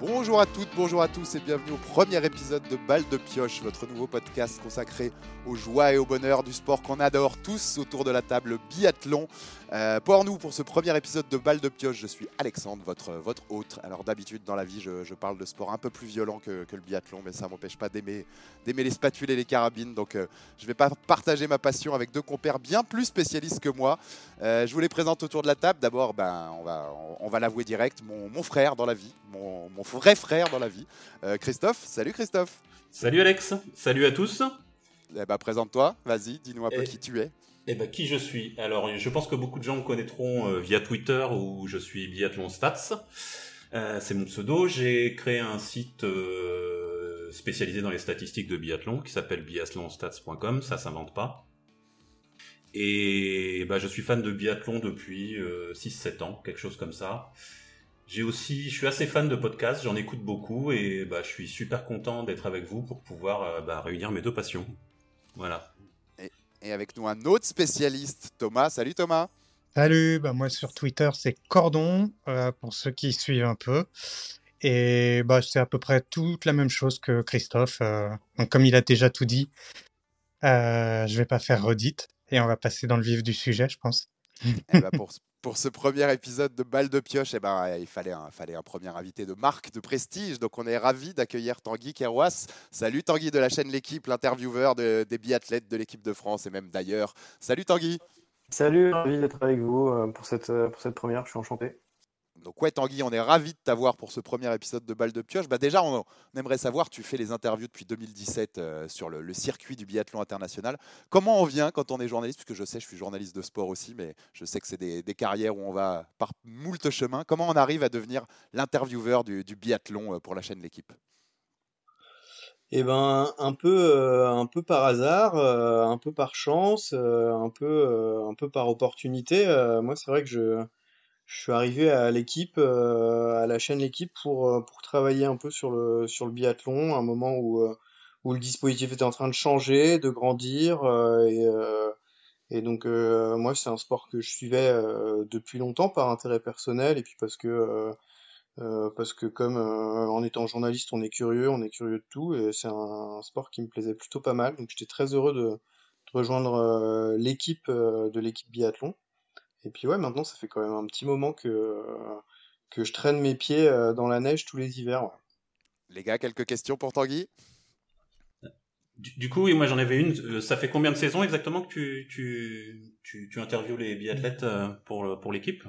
Bonjour à toutes, bonjour à tous et bienvenue au premier épisode de Balle de Pioche, votre nouveau podcast consacré aux joies et au bonheur du sport qu'on adore tous autour de la table biathlon. Euh, pour nous, pour ce premier épisode de Balle de Pioche, je suis Alexandre, votre, votre hôte. Alors d'habitude dans la vie, je, parle de sport un peu plus violent que, le biathlon, mais ça ne m'empêche pas d'aimer, les spatules et les carabines. Donc euh, je ne vais pas partager ma passion avec deux compères bien plus spécialistes que moi. Euh, je vous les présente autour de la table. D'abord, ben, on va, on, va l'avouer direct, mon, frère dans la vie, mon, mon vrai frère dans la vie. Euh, Christophe, salut Christophe. Salut Alex, salut à tous. Eh ben, présente-toi, vas-y, dis-nous un peu qui tu es. Eh ben, qui je suis Alors, je pense que beaucoup de gens me connaîtront euh, via Twitter où je suis Biathlon Stats. Euh, c'est mon pseudo. J'ai créé un site spécialisé dans les statistiques de biathlon qui s'appelle biathlonstats.com. Ça s'invente pas. Et bah, je suis fan de biathlon depuis 6-7 ans, quelque chose comme ça. J'ai aussi, je suis assez fan de podcasts, j'en écoute beaucoup et bah, je suis super content d'être avec vous pour pouvoir euh, bah, réunir mes deux passions. Voilà. Et, avec nous un autre spécialiste, Thomas. Salut Thomas. Salut, bah, moi sur Twitter c'est Cordon, euh, pour ceux qui suivent un peu. Et bah, c'est à peu près toute la même chose que Christophe. Euh, donc comme il a déjà tout dit, euh, je vais pas faire redite et on va passer dans le vif du sujet, je pense. Eh ben, pour, pour ce premier épisode de Balle de Pioche, eh ben, il fallait un, premier invité de marque, de prestige. Donc on est ravi d'accueillir Tanguy Kerouas. Salut Tanguy de la chaîne L'équipe, l'intervieweur des biathlètes de l'équipe de France et même d'ailleurs. Salut Tanguy. Salut, ravi d'être avec vous euh, euh, pour cette première, je suis enchanté. Donc ouais Tanguy, on est ravi de t'avoir pour ce premier épisode de Balle de Pioche. Bah déjà, on, aimerait savoir, tu fais les interviews depuis 2017 euh, sur le, circuit du biathlon international. Comment on vient quand on est journaliste? Puisque je sais, je suis journaliste de sport aussi, mais je sais que c'est des, carrières où on va par moult chemins. Comment on arrive à devenir l'intervieweur du, biathlon euh, pour la chaîne L'équipe? Eh ben, un peu, euh, un peu par hasard, un peu par chance, un peu, un peu par opportunité. moi, c'est vrai que je, je suis arrivé à l'équipe, euh, à la chaîne L'équipe pour, euh, pour travailler un peu sur le, sur le biathlon, un moment où, euh, où le dispositif était en train de changer, de grandir. et, et donc, moi, c'est un sport que je suivais depuis longtemps par intérêt personnel et puis parce que, parce que comme en étant journaliste, on est curieux, on est curieux de tout et c'est un, sport qui me plaisait plutôt pas mal. Donc, j'étais très heureux de, de rejoindre l'équipe de l'équipe biathlon. Et puis ouais, maintenant ça fait quand même un petit moment que, que je traîne mes pieds euh, dans la neige tous les hivers. Les gars, quelques questions pour Tanguy? Du, coup, oui, moi j'en avais une. Euh, ça fait combien de saisons exactement que tu, tu, tu, tu interviews les biathlètes euh, pour, pour l'équipe?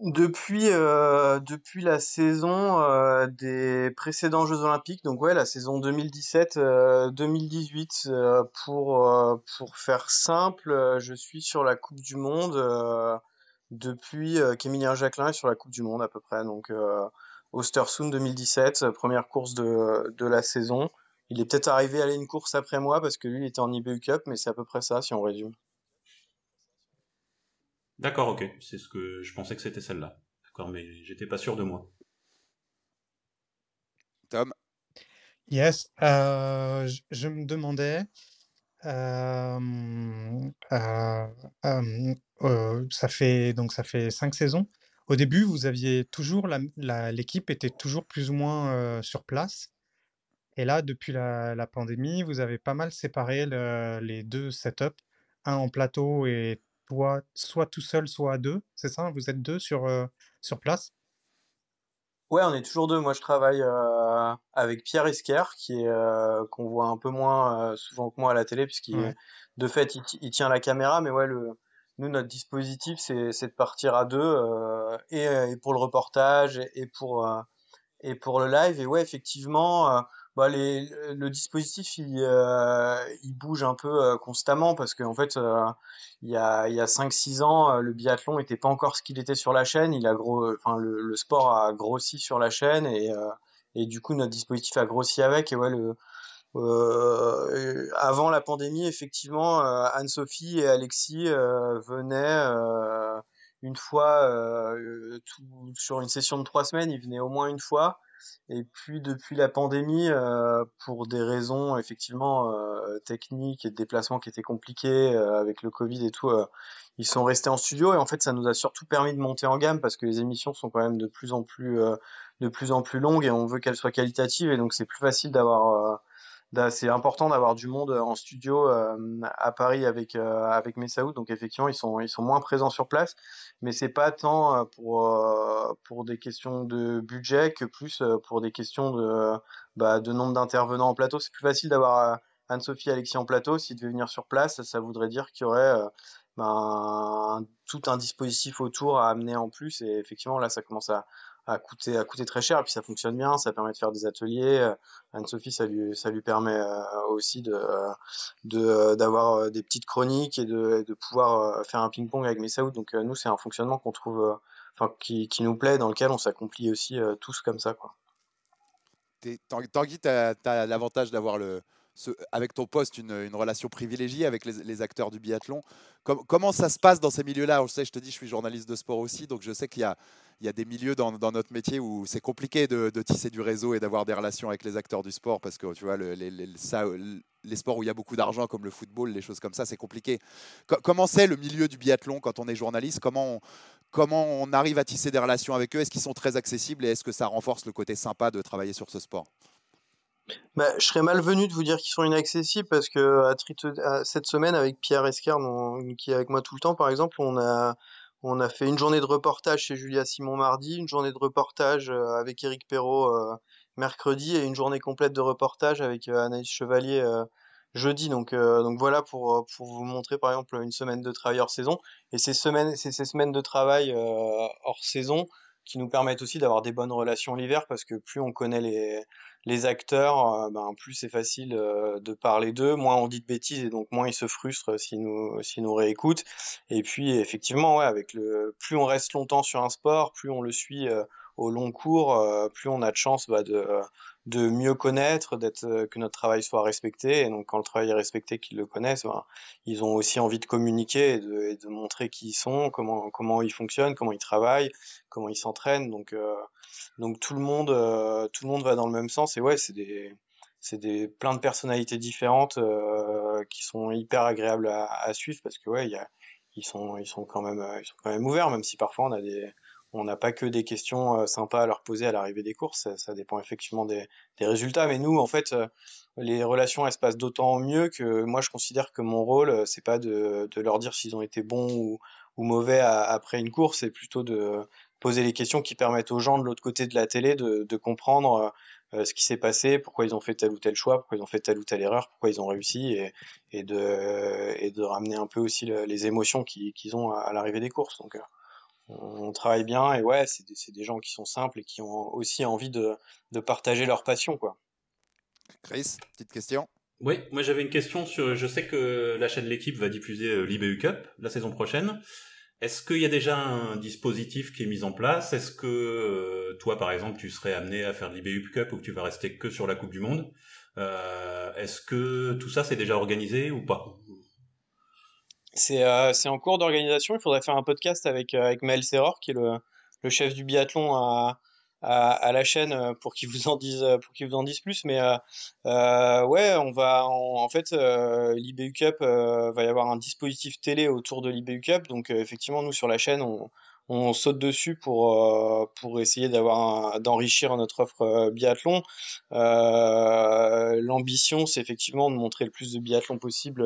Depuis, euh, depuis la saison euh, des précédents Jeux Olympiques, donc ouais, la saison 2017-2018, euh, euh, pour, pour faire simple, je suis sur la Coupe du Monde depuis qu'Emilien Jacquelin est sur la Coupe du Monde à peu près. Donc Ostersund 2017, première course de, de la saison. Il est peut-être arrivé à aller une course après moi parce que lui il était en IBU Cup, mais c'est à peu près ça si on résume. D'accord, ok. C'est ce que je pensais que c'était celle-là. D'accord, mais j'étais pas sûr de moi. Tom? Yes, euh, je, me demandais, euh, euh, ça fait donc ça fait cinq saisons. Au début, vous aviez toujours l'équipe était toujours plus ou moins sur place. Et là, depuis la, pandémie, vous avez pas mal séparé les deux setups, un en plateau et soit tout seul, soit à deux, c'est ça Vous êtes deux sur, euh, sur place? Ouais, on est toujours deux. Moi, je travaille euh, avec Pierre Esquer, qui est euh, qu'on voit un peu moins souvent que moi à la télé, puisqu'il de fait il, tient la caméra. Mais ouais, le, nous notre dispositif, c'est de partir à deux et, et, pour le reportage et, pour et pour le live. Et ouais, effectivement, bah, le dispositif il, euh, il bouge un peu euh, constamment parce qu'en fait euh, il y a il y a 5 6 ans le biathlon était pas encore ce qu'il était sur la chaîne, le, sport a grossi sur la chaîne et du coup notre dispositif a grossi avec. Avant la pandémie effectivement Anne-Sophie et Alexis venaient une fois sur une session de trois semaines, ils venaient au moins une fois et puis depuis la pandémie, euh, pour des raisons effectivement euh, techniques et de déplacement qui étaient compliqués avec le Covid et tout, ils sont restés en studio. Et en fait ça nous a surtout permis de monter en gamme parce que les émissions sont quand même de plus en plus de plus en plus longues et on veut qu'elles soient qualitatives. Et donc c'est plus facile d'avoir c'est important d'avoir du monde en studio euh, à Paris avec euh, avec Messaoud. Donc effectivement, ils sont ils sont moins présents sur place, mais c'est pas tant euh, pour pour des questions de budget que plus pour des questions de bah, de nombre d'intervenants en plateau. C'est plus facile d'avoir Anne-Sophie Alexis en plateau. S'ils devaient venir sur place, ça voudrait dire qu'il y aurait ben, tout un dispositif autour à amener en plus. Et effectivement, là, ça commence à, à coûter à coûter très cher. Et puis ça fonctionne bien ça permet de faire des ateliers. Euh, Anne-Sophie ça lui ça lui permet euh, aussi de de d'avoir des petites chroniques et de, de pouvoir faire un ping-pong avec Messaoud donc nous c'est un fonctionnement qu'on trouve enfin qui, qui nous plaît dans lequel on s'accomplit aussi tous comme ça quoi. Tanguy tu as l'avantage d'avoir avec ton poste une, une relation privilégiée avec les, les acteurs du biathlon. comment ça se passe dans ces milieux-là? Je sais, je te dis, je suis journaliste de sport aussi, donc je sais qu'il y a, il y a des milieux dans, notre métier où c'est compliqué de, tisser du réseau et d'avoir des relations avec les acteurs du sport parce que tu vois, le, les, sports où il y a beaucoup d'argent comme le football, les choses comme ça, c'est compliqué. comment c'est le milieu du biathlon quand on est journaliste? Comment on, arrive à tisser des relations avec eux? Est-ce qu'ils sont très accessibles et est-ce que ça renforce le côté sympa de travailler sur ce sport? Bah, je serais malvenu de vous dire qu'ils sont inaccessibles parce que cette semaine avec Pierre Escar, qui est avec moi tout le temps, par exemple, on a on a fait une journée de reportage chez Julia Simon mardi, une journée de reportage euh, avec Éric Perrault euh, mercredi et une journée complète de reportage avec euh, Anaïs Chevalier jeudi. Donc, voilà pour, vous montrer par exemple une semaine de travail hors saison. Et ces semaines, ces, ces semaines de travail hors saison, qui nous permettent aussi d'avoir des bonnes relations l'hiver parce que plus on connaît les, les acteurs, euh, ben, plus c'est facile euh, de parler d'eux, moins on dit de bêtises et donc moins ils se frustrent s'ils nous, s'ils nous réécoutent. Et puis effectivement, ouais, avec le, plus on reste longtemps sur un sport, plus on le suit euh, au long cours, plus on a de chance bah, de, de mieux connaître, d'être euh, que notre travail soit respecté. Et donc quand le travail est respecté, qu'ils le connaissent, ben, ils ont aussi envie de communiquer et de, montrer qui ils sont, comment ils fonctionnent, comment ils travaillent, comment ils s'entraînent. Donc euh, donc tout le monde euh, tout le monde va dans le même sens. Et ouais, c'est des c'est des plein de personnalités différentes qui sont hyper agréables à, suivre parce que ouais, ils sont quand même ouverts, même si parfois on a des on n'a pas que des questions euh, sympas à leur poser à l'arrivée des courses, ça, dépend effectivement des, résultats. Mais nous, en fait, euh, les relations elles se passent d'autant mieux que moi, je considère que mon rôle, euh, c'est pas de, leur dire s'ils ont été bons ou, mauvais après une course, c'est plutôt de poser les questions qui permettent aux gens de l'autre côté de la télé de, comprendre ce qui s'est passé, pourquoi ils ont fait tel ou tel choix, pourquoi ils ont fait telle ou telle erreur, pourquoi ils ont réussi, et, de, ramener un peu aussi les émotions qu'ils ont à, l'arrivée des courses. Donc, on travaille bien et ouais, c'est des, des, gens qui sont simples et qui ont aussi envie de, de partager leur passion, quoi. Chris, petite question. Oui, moi j'avais une question sur. Je sais que la chaîne L'équipe va diffuser euh, l'IBU Cup la saison prochaine. Est-ce qu'il y a déjà un dispositif qui est mis en place? Est-ce que euh, toi, par exemple, tu serais amené à faire l'IBU Cup ou que tu vas rester que sur la Coupe du Monde? Euh, Est-ce que tout ça c'est déjà organisé ou pas? C'est euh, en cours d'organisation. Il faudrait faire un podcast avec, euh, avec Maël Serror, qui est le, le chef du biathlon à, à, à la chaîne, euh, pour qu'il vous en dise pour qu'il vous en dise plus. Mais euh, ouais, on va en, fait l'IBU Cup va y avoir un dispositif télé autour de l'IBU Cup. Donc effectivement, nous sur la chaîne, on, on saute dessus pour pour essayer d'avoir d'enrichir notre offre biathlon. L'ambition, c'est effectivement de montrer le plus de biathlon possible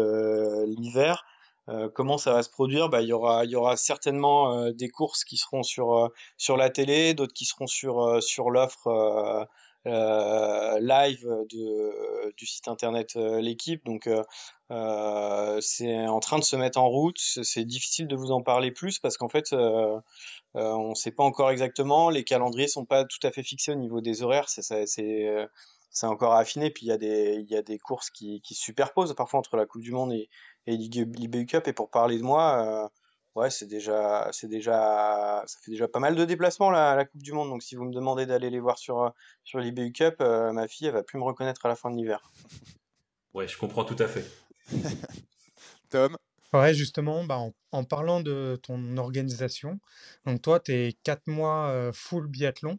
l'hiver. Euh, comment ça va se produire? Bah, il y aura il y aura certainement euh, des courses qui seront sur euh, sur la télé d'autres qui seront sur sur l'offre live de du site internet l'équipe. Donc c'est en train de se mettre en route. C'est difficile de vous en parler plus parce qu'en fait on ne sait pas encore exactement. Les calendriers sont pas tout à fait fixés au niveau des horaires. C'est c'est c'est encore affiné puis il y a des y a des courses qui qui se superposent parfois entre la Coupe du monde et et l'IBU Cup. Et pour parler de moi, euh, ouais, c'est déjà, c'est déjà, ça fait déjà pas mal de déplacements là, à la Coupe du Monde. Donc si vous me demandez d'aller les voir sur sur l'IBU Cup, euh, ma fille, elle va plus me reconnaître à la fin de l'hiver. Ouais, je comprends tout à fait. Tom? Ouais, justement, bah, en, parlant de ton organisation, donc toi, tu es 4 mois euh, full biathlon.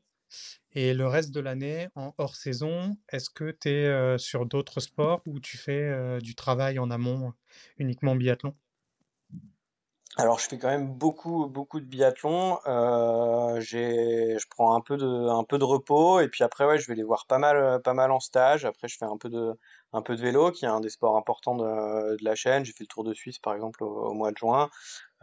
Et le reste de l'année, en hors saison, est-ce que tu es sur d'autres sports ou tu fais du travail en amont? Uniquement biathlon? Alors, je fais quand même beaucoup, beaucoup de biathlon. Euh, je prends un peu de, un peu de repos et puis après, ouais, je vais les voir pas mal, pas mal en stage. Après, je fais un peu de, un peu de vélo, qui est un des sports importants de, la chaîne. J'ai fait le Tour de Suisse, par exemple, au, mois de juin.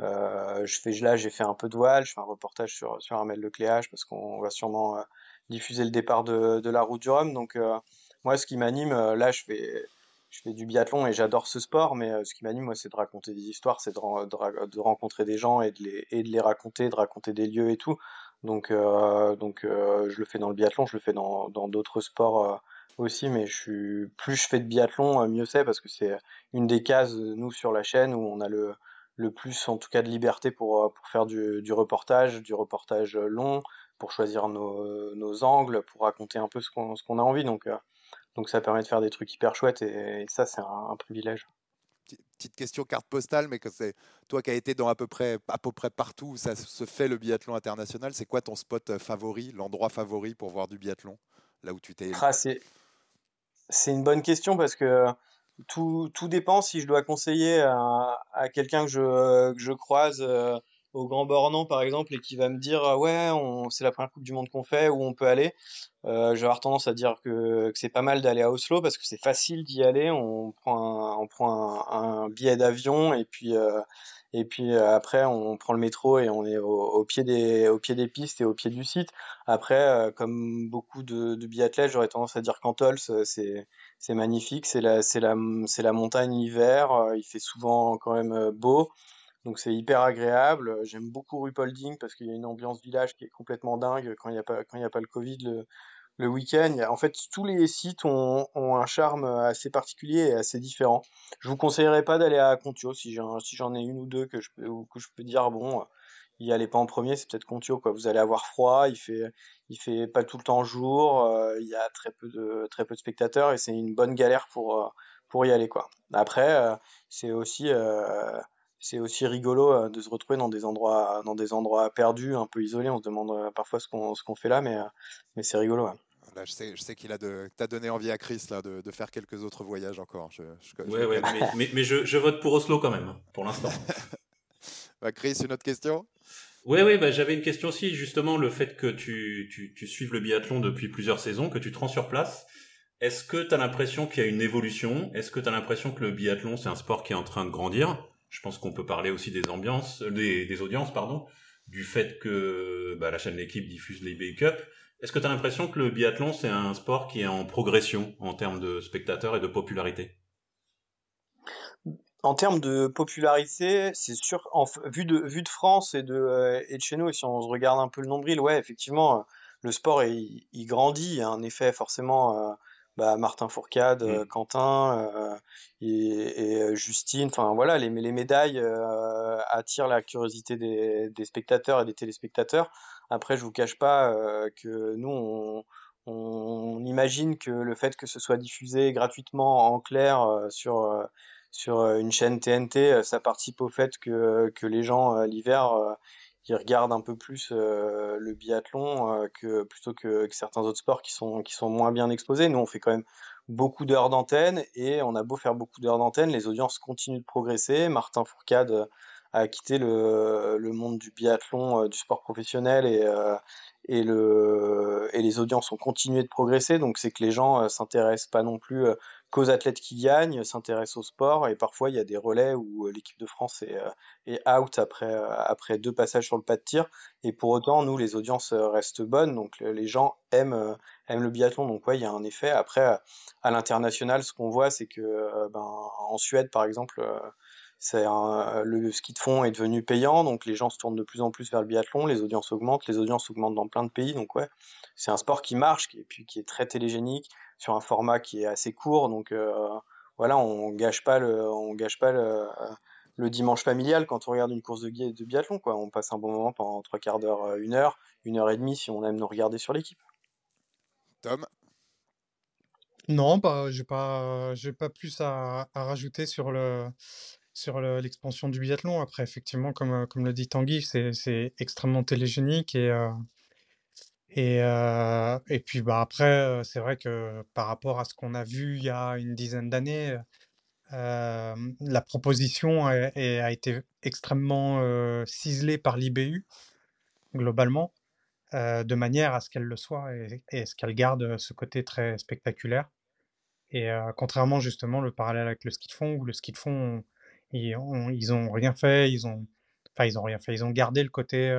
Euh, je fais, là, j'ai fait un peu de voile. Je fais un reportage sur, sur Armel Lecléage parce qu'on va sûrement euh, diffuser le départ de, de la route du Rhum. Donc, euh, moi, ce qui m'anime, là, je fais, je fais du biathlon et j'adore ce sport, mais euh, ce qui m'anime, moi, c'est de raconter des histoires, c'est de, de, rencontrer des gens et de, les, et de les raconter, de raconter des lieux et tout. Donc, euh, donc euh, je le fais dans le biathlon, je le fais dans d'autres sports aussi, mais plus je fais de biathlon, mieux c'est, parce que c'est une des cases, nous, sur la chaîne, où on a le, le plus, en tout cas, de liberté pour, pour faire du, du reportage, du reportage long, pour choisir nos, nos angles, pour raconter un peu ce qu'on qu'on a envie. Donc, donc ça permet de faire des trucs hyper chouettes et, ça, c'est un, un, privilège. Petite question carte postale, mais que c'est toi qui as été dans à peu près, à peu près partout où ça se fait le biathlon international, c'est quoi ton spot euh, favori, l'endroit favori pour voir du biathlon, là où tu t'es ah, C'est une bonne question parce que tout, tout, dépend si je dois conseiller à, à quelqu'un que je, que je croise. Euh, au Grand Bornand par exemple et qui va me dire ah ouais c'est la première Coupe du Monde qu'on fait où on peut aller, euh, avoir tendance à dire que, que c'est pas mal d'aller à Oslo parce que c'est facile d'y aller, on prend un, on prend un, un billet d'avion et puis euh, et puis euh, après on prend le métro et on est au, au, pied des au pied des pistes et au pied du site. Après euh, comme beaucoup de, de biathlètes, j'aurais tendance à dire qu'Antols c'est c'est magnifique, c'est la c'est la c'est la montagne hiver, il fait souvent quand même beau. Donc c'est hyper agréable. J'aime beaucoup Rupolding parce qu'il y a une ambiance village qui est complètement dingue quand il n'y a pas quand il a pas le Covid le, le week-end. En fait, tous les sites ont, ont, un charme assez particulier et assez différent. Je vous conseillerais pas d'aller à Contio si j'en si j'en ai une ou deux que je peux que je peux dire bon y allez pas en premier, c'est peut-être Contio quoi. Vous allez avoir froid, il fait il fait pas tout le temps jour, euh, il y a très peu de très peu de spectateurs et c'est une bonne galère pour pour y aller quoi. Après euh, c'est aussi euh, c'est aussi rigolo euh, de se retrouver dans des endroits dans des endroits perdus, un peu isolés. On se demande euh, parfois ce qu'on ce qu'on fait là, mais euh, mais c'est rigolo. Ouais. Là, je sais, je sais qu'il a de, t'as donné envie à Chris là de, de, faire quelques autres voyages encore. Je, je, ouais, ouais, mais, mais, mais je, je, vote pour Oslo quand même hein, pour l'instant. bah, Chris, une autre question? Oui, oui, bah, j'avais une question aussi, justement, le fait que tu, tu, tu suives le biathlon depuis plusieurs saisons, que tu te rends sur place. Est-ce que tu as l'impression qu'il y a une évolution? Est-ce que tu as l'impression que le biathlon, c'est un sport qui est en train de grandir? Je pense qu'on peut parler aussi des ambiances, euh, des, audiences, pardon, du fait que bah, la chaîne L'équipe diffuse les Bay Cup. Est-ce que tu as l'impression que le biathlon, c'est un sport qui est en progression en termes de spectateurs et de popularité? En termes de popularité, c'est sûr, en, vu, de, vu de France et de, euh, et de chez nous, et si on se regarde un peu le nombril, ouais, effectivement, euh, le sport, il, il grandit. Il y a un effet forcément bah, Martin Fourcade, mmh. Quentin euh, et, et, Justine. Enfin voilà, les, les médailles euh, attirent la curiosité des, des, spectateurs et des téléspectateurs. Après, je vous cache pas euh, que nous, on, on, imagine que le fait que ce soit diffusé gratuitement en clair sur sur une chaîne TNT, ça participe au fait que, que les gens l'hiver qui regardent un peu plus euh, le biathlon euh, que plutôt que, que, certains autres sports qui sont qui sont moins bien exposés. Nous, on fait quand même beaucoup d'heures d'antenne et on a beau faire beaucoup d'heures d'antenne, les audiences continuent de progresser. Martin Fourcade euh, a quitté le, le monde du biathlon, du sport professionnel et et le et les audiences ont continué de progresser. Donc c'est que les gens s'intéressent pas non plus qu'aux athlètes qui gagnent, s'intéressent au sport et parfois il y a des relais où euh, l'équipe de France est, euh, est out après, euh, après deux passages sur le pas de tir. Et pour autant nous les audiences restent bonnes. Donc les gens aiment, aiment le biathlon. Donc ouais il y a un effet. Après à l'international ce qu'on voit c'est que ben, en Suède par exemple c'est le ski de fond est devenu payant, donc les gens se tournent de plus en plus vers le biathlon, les audiences augmentent, les audiences augmentent dans plein de pays, donc ouais, c'est un sport qui marche, et puis qui est très télégénique, sur un format qui est assez court, donc euh, voilà, on gâche pas le, on gâche pas le, le, dimanche familial quand on regarde une course de, de biathlon, quoi. On passe un bon moment pendant trois quarts d'heure, euh, une heure, une heure et demie si on aime nous regarder sur l'équipe. Tom? Non, bah, j'ai pas, j'ai pas plus à, à, rajouter sur le, sur l'expansion du biathlon. Après, effectivement, comme, comme le dit Tanguy, c'est extrêmement télégénique et, euh, Et, et puis bah, après, c'est vrai que par rapport à ce qu'on a vu il y a une dizaine d'années, la proposition a, a été extrêmement ciselée par l'IBU, globalement, de manière à ce qu'elle le soit et, et à ce qu'elle garde ce côté très spectaculaire. Et contrairement justement le parallèle avec le ski de fond, où le ski de fond, ils, ont, ils ont rien fait, ils ont, enfin ils ont rien fait, ils ont gardé le côté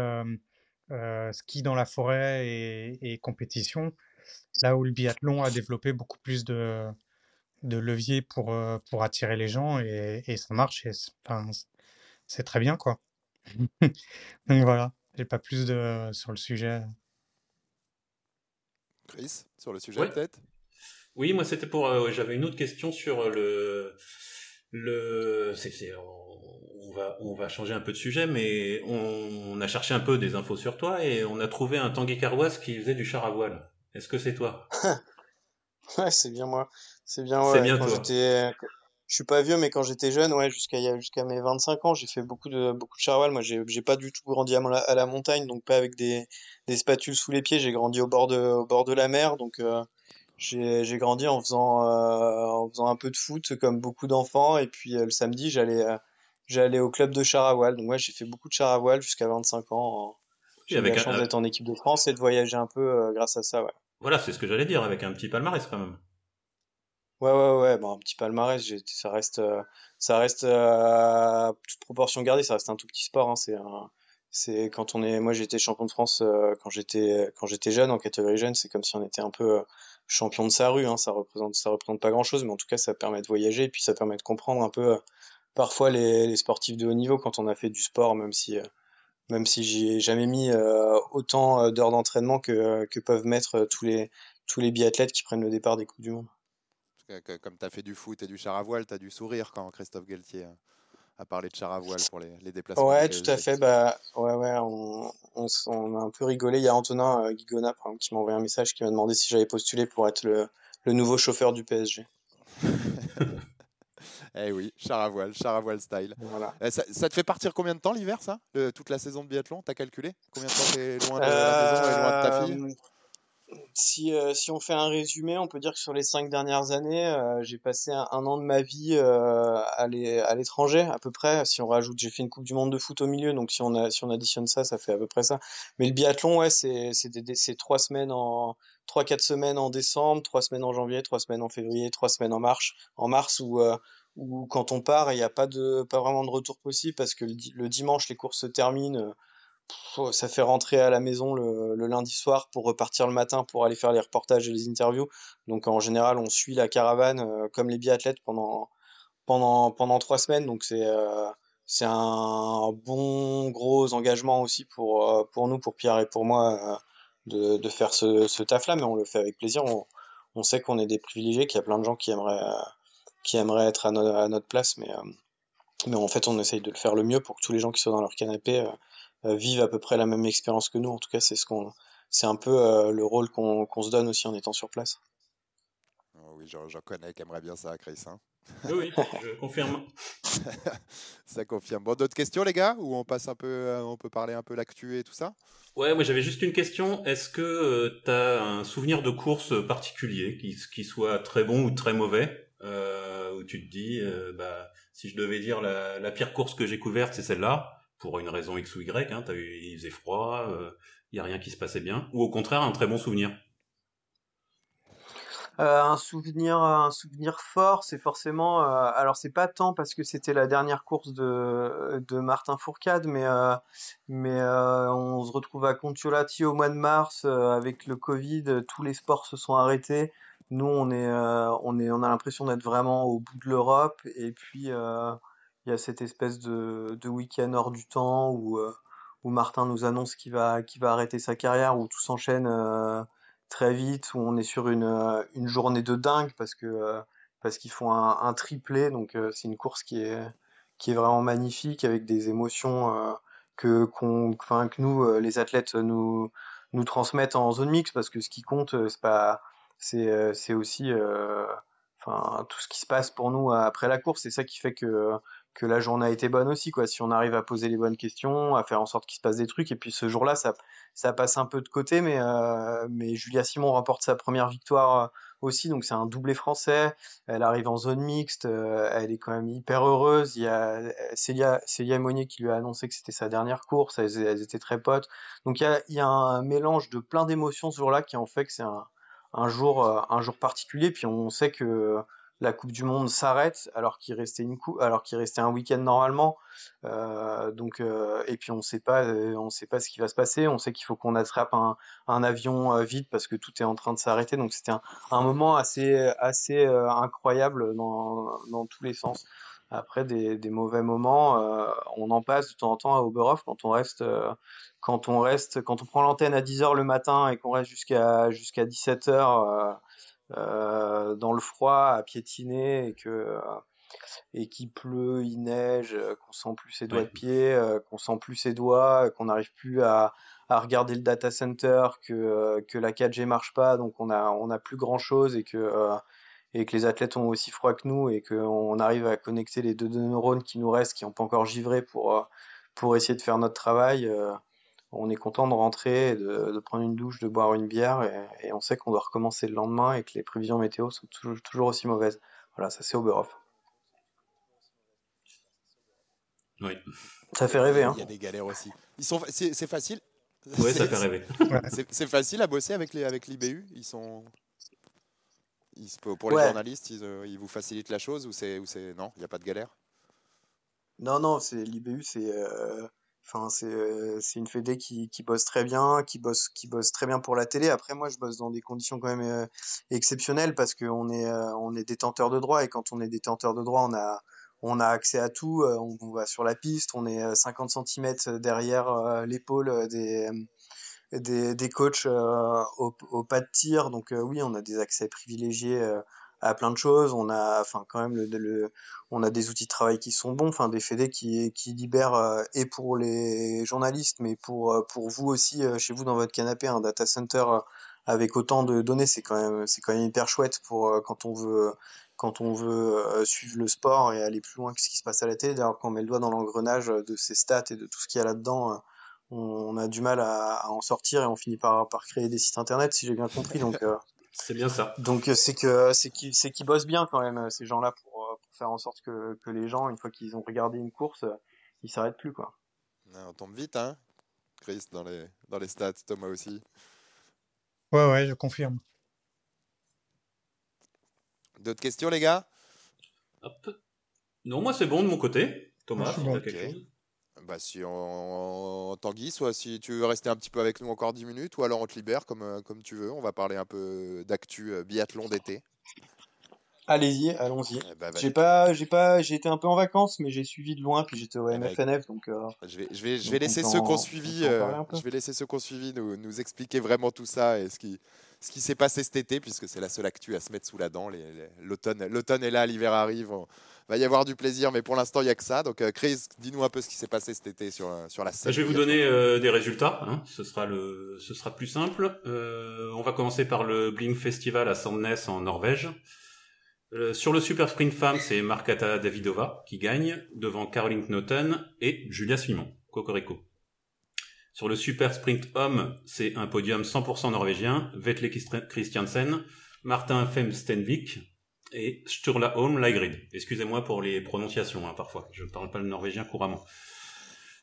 ski dans la forêt et, et, compétition, là où le biathlon a développé beaucoup plus de, de leviers pour, pour attirer les gens et, et ça marche et c'est très bien quoi. Donc voilà, j'ai pas plus de sur le sujet. Chris, sur le sujet peut-être? Oui, moi c'était pour. Euh, j'avais une autre question sur euh, le on va on va changer un peu de sujet, mais on, a cherché un peu des infos sur toi et on a trouvé un Tanguy Carroise qui faisait du char à voile. Est-ce que c'est toi Ouais, c'est bien moi. C'est bien. Ouais, bien quand. J'étais... Je suis pas vieux, mais quand j'étais jeune, ouais, jusqu'à jusqu'à mes 25 ans, j'ai fait beaucoup de beaucoup de char à voile. Moi, j'ai j'ai pas du tout grandi à la, à la montagne, donc pas avec des des spatules sous les pieds. J'ai grandi au bord de au bord de la mer, donc. Euh, j'ai grandi en faisant, euh, en faisant un peu de foot comme beaucoup d'enfants et puis euh, le samedi j'allais euh, j'allais au club de char à voile. Donc ouais, j'ai fait beaucoup de char à voile jusqu'à 25 ans. J'ai eu la chance d'être en équipe de France et de voyager un peu grâce à ça, ouais. Voilà, c'est ce que j'allais dire, avec un petit palmarès quand même. Ouais, ouais, ouais, bon, un petit palmarès, ça reste, ça reste, toute proportion gardée, ça reste un tout petit sport, hein, c'est c'est quand on est, moi j'étais champion de France quand j'étais, quand j'étais jeune, en catégorie jeune, c'est comme si on était un peu, champion de sa rue. Hein, ça représente, ça représente pas grand chose, mais en tout cas, ça permet de voyager et puis ça permet de comprendre un peu euh, parfois les, les, sportifs de haut niveau quand on a fait du sport, même si euh, même si j'ai jamais mis euh, autant d'heures d'entraînement que, que peuvent mettre tous les tous les biathlètes qui prennent le départ des coupes du monde. Comme tu as fait du foot et du char à voile, tu as dû sourire quand Christophe Galtier à parler de char à voile pour les, les déplacements. Ouais, tout à fait. Bah, ouais, ouais, on, on, on, a un peu rigolé. Il y a Antonin euh, Guigona, par exemple, qui m'a envoyé un message qui m'a demandé si j'avais postulé pour être le, le nouveau chauffeur du PSG. eh oui, char à voile, char à voile style. Voilà. Eh, ça, ça, te fait partir combien de temps l'hiver, ça? Toute la saison de biathlon T'as calculé? Combien de temps t'es loin de la maison et loin de ta fille? Euh, si, euh, si on fait un résumé, on peut dire que sur les cinq dernières années, euh, j'ai passé un, an de ma vie euh, à l'étranger, à peu près. Si on rajoute, j'ai fait une Coupe du Monde de foot au milieu, donc si on, a, si on additionne ça, ça fait à peu près ça. Mais le biathlon, ouais, c'est trois semaines en trois quatre semaines en décembre, trois semaines en janvier, trois semaines en février, trois semaines en mars, en mars où où quand on part, il n'y a pas de pas vraiment de retour possible parce que le, le dimanche les courses se terminent ça fait rentrer à la maison le, lundi soir pour repartir le matin pour aller faire les reportages et les interviews. Donc en général, on suit la caravane euh, comme les biathlètes pendant pendant pendant trois semaines. Donc c'est euh, un bon gros engagement aussi pour euh, pour nous, pour Pierre et pour moi, de, de faire ce, ce taf-là, mais on le fait avec plaisir. On, on sait qu'on est des privilégiés, qu'il y a plein de gens qui aimeraient qui aimeraient être à, à notre place, mais mais en fait, on essaye de le faire le mieux pour que tous les gens qui sont dans leur canapé vivent à peu près la même expérience que nous. En tout cas, c'est ce qu'on, c'est un peu euh, le rôle qu'on se donne aussi en étant sur place. Oh oui, j'en connais qui aimerait bien ça, Chris. Hein oui, je confirme. ça confirme. Bon, d'autres questions, les gars? Ou on passe un peu, euh, on peut parler un peu l'actu et tout ça? Ouais, moi j'avais juste une question. Est-ce que tu as un souvenir de course particulier, qui, qui soit très bon ou très mauvais, euh, où tu te dis, bah, si je devais dire la, la pire course que j'ai couverte, c'est celle-là pour une raison X ou Y, hein, as eu, il faisait froid, il euh, n'y a rien qui se passait bien, ou au contraire un très bon souvenir euh, un souvenir, un souvenir fort, c'est forcément. Euh, alors c'est pas tant parce que c'était la dernière course de, de Martin Fourcade, mais mais on se retrouve à Contiolati au mois de mars avec le Covid, tous les sports se sont arrêtés. Nous on est on est on a l'impression d'être vraiment au bout de l'Europe et puis il y a cette espèce de, de week-end hors du temps où, euh, où Martin nous annonce qu'il va, qu'il va arrêter sa carrière, où tout s'enchaîne euh, très vite, où on est sur une, euh, une journée de dingue parce que parce qu'ils font un, triplé, donc c'est une course qui est qui est vraiment magnifique avec des émotions que qu'on, que nous les athlètes nous nous transmettent en zone mixte parce que ce qui compte c'est aussi enfin tout ce qui se passe pour nous après la course. C'est ça qui fait que que la journée a été bonne aussi, quoi. Si on arrive à poser les bonnes questions, à faire en sorte qu'il se passe des trucs, et puis ce jour-là, ça, ça passe un peu de côté, mais, euh, mais Julia Simon remporte sa première victoire euh, aussi, donc c'est un doublé français. Elle arrive en zone mixte, euh, elle est quand même hyper heureuse. Il y a Célia, Célia Monnier qui lui a annoncé que c'était sa dernière course, elles, étaient très potes. Donc il y a, y a un mélange de plein d'émotions ce jour-là qui en fait que c'est un, un jour, un jour particulier, puis on sait que la Coupe du Monde s'arrête alors qu'il restait une coup, alors qu'il restait un week-end normalement. Euh, donc euh, et puis on sait pas, euh, on sait pas ce qui va se passer. On sait qu'il faut qu'on attrape un, un avion vite parce que tout est en train de s'arrêter. Donc c'était un, moment assez assez incroyable dans, dans tous les sens. Après des, mauvais moments, on en passe de temps en temps à Oberhof quand on reste quand on reste quand on prend l'antenne à 10h le matin et qu'on reste jusqu'à jusqu'à 17h euh, dans le froid à piétiner et que euh, et qu'il pleut, il neige, euh, qu'on sent plus ses doigts de pied, qu'on sent plus ses doigts, qu'on n'arrive plus à, à, regarder le data center, que, que la 4G marche pas, donc on a, on a plus grand chose et que, et que les athlètes ont aussi froid que nous et qu'on arrive à connecter les deux, deux, neurones qui nous restent, qui n'ont pas encore givré pour, pour essayer de faire notre travail on est content de rentrer, de, prendre une douche, de boire une bière, et, on sait qu'on doit recommencer le lendemain et que les prévisions météo sont toujours, aussi mauvaises. Voilà, ça c'est Oberhof. Oui. Ça fait rêver. Hein. Il y a des galères aussi. Ils sont, c'est, facile? Oui, ça fait rêver. c'est, facile à bosser avec les, avec l'IBU. Ils sont. pour les journalistes, euh, ils, vous facilitent la chose ou c'est, ou c'est non, il n'y a pas de galère? Non, non, c'est l'IBU, c'est. Euh, Enfin, c'est euh, une fédé qui, qui bosse très bien, qui bosse qui bosse très bien pour la télé. Après, moi, je bosse dans des conditions quand même euh, exceptionnelles parce qu'on est euh, on est détenteur de droit et quand on est détenteur de droit, on a on a accès à tout. on va sur la piste, on est 50 cm derrière l'épaule des des, des coachs au, au, pas de tir. Donc oui, on a des accès privilégiés à plein de choses. On a, enfin, quand même, le, on a des outils de travail qui sont bons, enfin, des fédés qui, qui libèrent euh, et pour les journalistes, mais pour, euh, pour vous aussi, euh, chez vous, dans votre canapé, un data center avec autant de données, c'est quand même, c'est quand même hyper chouette pour quand on veut, quand on veut suivre le sport et aller plus loin que ce qui se passe à la télé. D'ailleurs, quand on met le doigt dans l'engrenage de ces stats et de tout ce qu'il y a là-dedans, on, a du mal à, en sortir et on finit par, par créer des sites internet, si j'ai bien compris. Donc, c'est bien ça. Donc euh, c'est que c'est qui c'est qui bossent bien quand même euh, ces gens-là pour, euh, pour faire en sorte que, que les gens une fois qu'ils ont regardé une course, ils s'arrêtent plus quoi. On tombe vite hein, Chris dans les dans les stats, Thomas aussi. Ouais ouais, je confirme. D'autres questions les gars? Non, moi c'est bon de mon côté. Thomas, tu as quelque chose bah, si on, Tanguy, soit si tu veux rester un petit peu avec nous encore 10 minutes, ou alors on te libère comme, euh, comme tu veux. On va parler un peu d'actu euh, biathlon d'été. Allez-y, allons-y. Eh ben, j'ai pas, j'ai pas, j'ai été un peu en vacances, mais j'ai suivi de loin, puis j'étais au eh ben, MFNF, donc. Euh, je vais, je vais, je vais laisser ceux qu'on suivi, je vais laisser ceux qu'on suivi nous, nous expliquer vraiment tout ça et ce qui, ce qui s'est passé cet été, puisque c'est la seule actu à se mettre sous la dent. L'automne, l'automne est là, l'hiver arrive va y avoir du plaisir, mais pour l'instant, il n'y a que ça. Donc, euh, Chris, dis-nous un peu ce qui s'est passé cet été sur, euh, sur la scène. Je vais vous donner euh, des résultats. Hein. Ce, sera le, ce sera plus simple. on va commencer par le Bling Festival à Sandnes en Norvège. sur le Super Sprint Femme, c'est Markata Davidova qui gagne devant Caroline Knoten et Julia Simon. Cocorico. Sur le Super Sprint Homme, c'est un podium 100% norvégien. Vetle Christiansen, Martin Femstenvik, et Sturla Holm Lygrid. Excusez-moi pour les prononciations, hein, parfois. Je ne parle pas le norvégien couramment.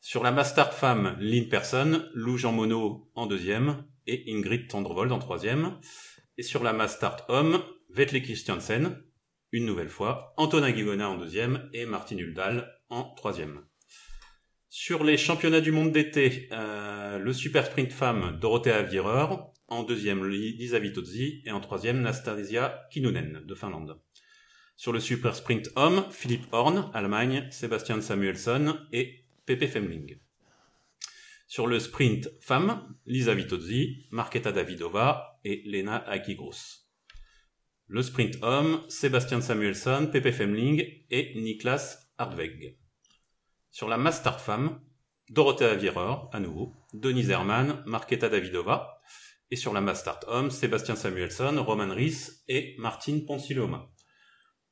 Sur la Mastart Femme, Lynn Persson, Lou Jean Monod en deuxième et Ingrid Tendrevold en troisième. Et sur la Mastart Homme, Vetle Christiansen, une nouvelle fois, Antonin Guigona en deuxième et Martin Huldal en troisième. Sur les championnats du monde d'été, euh, le super sprint femme Dorothea Vierer, en deuxième, Lisa Vitozzi. Et en troisième, Nastasia Kinnunen de Finlande. Sur le super sprint homme, Philippe Horn, Allemagne, Sébastien Samuelsson et Pepe Femling. Sur le sprint femme, Lisa Vitozzi, Marketa Davidova et Lena Akigros. Le sprint homme, Sébastien Samuelsson, Pepe Femling et Niklas Hardweg. Sur la Master femme, Dorothea Vierer, à nouveau, Denise Herman, Marketa Davidova, et sur la Mastart Homme, Sébastien Samuelson, Roman Ries et Martin Ponsiloma.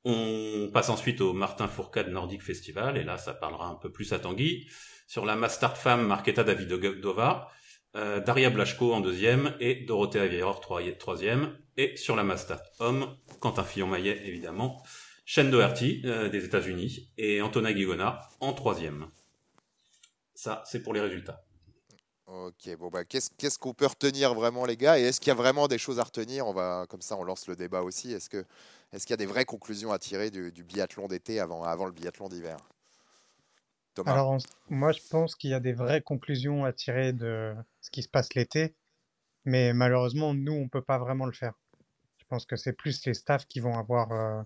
On passe ensuite au Martin Fourcade Nordic Festival, et là, ça parlera un peu plus à Tanguy. Sur la Master Femme, Marketa Davidova, euh, Daria Blachko en deuxième, et Dorothea Vieiror troisième. Et sur la Master Homme, Quentin Fillon-Maillet, évidemment, Shane Doherty euh, des États-Unis, et Antona Guigona en troisième. Ça, c'est pour les résultats. Ok, bon bah qu'est-ce qu'on peut retenir vraiment les gars? Et est-ce qu'il y a vraiment des choses à retenir? On va comme ça on lance le débat aussi. Est-ce est-ce qu'il y a des vraies conclusions à tirer du, biathlon d'été avant avant le biathlon d'hiver? Thomas. Alors moi je pense qu'il y a des vraies conclusions à tirer de ce qui se passe l'été, mais malheureusement nous on peut pas vraiment le faire. Je pense que c'est plus les staffs qui vont avoir euh,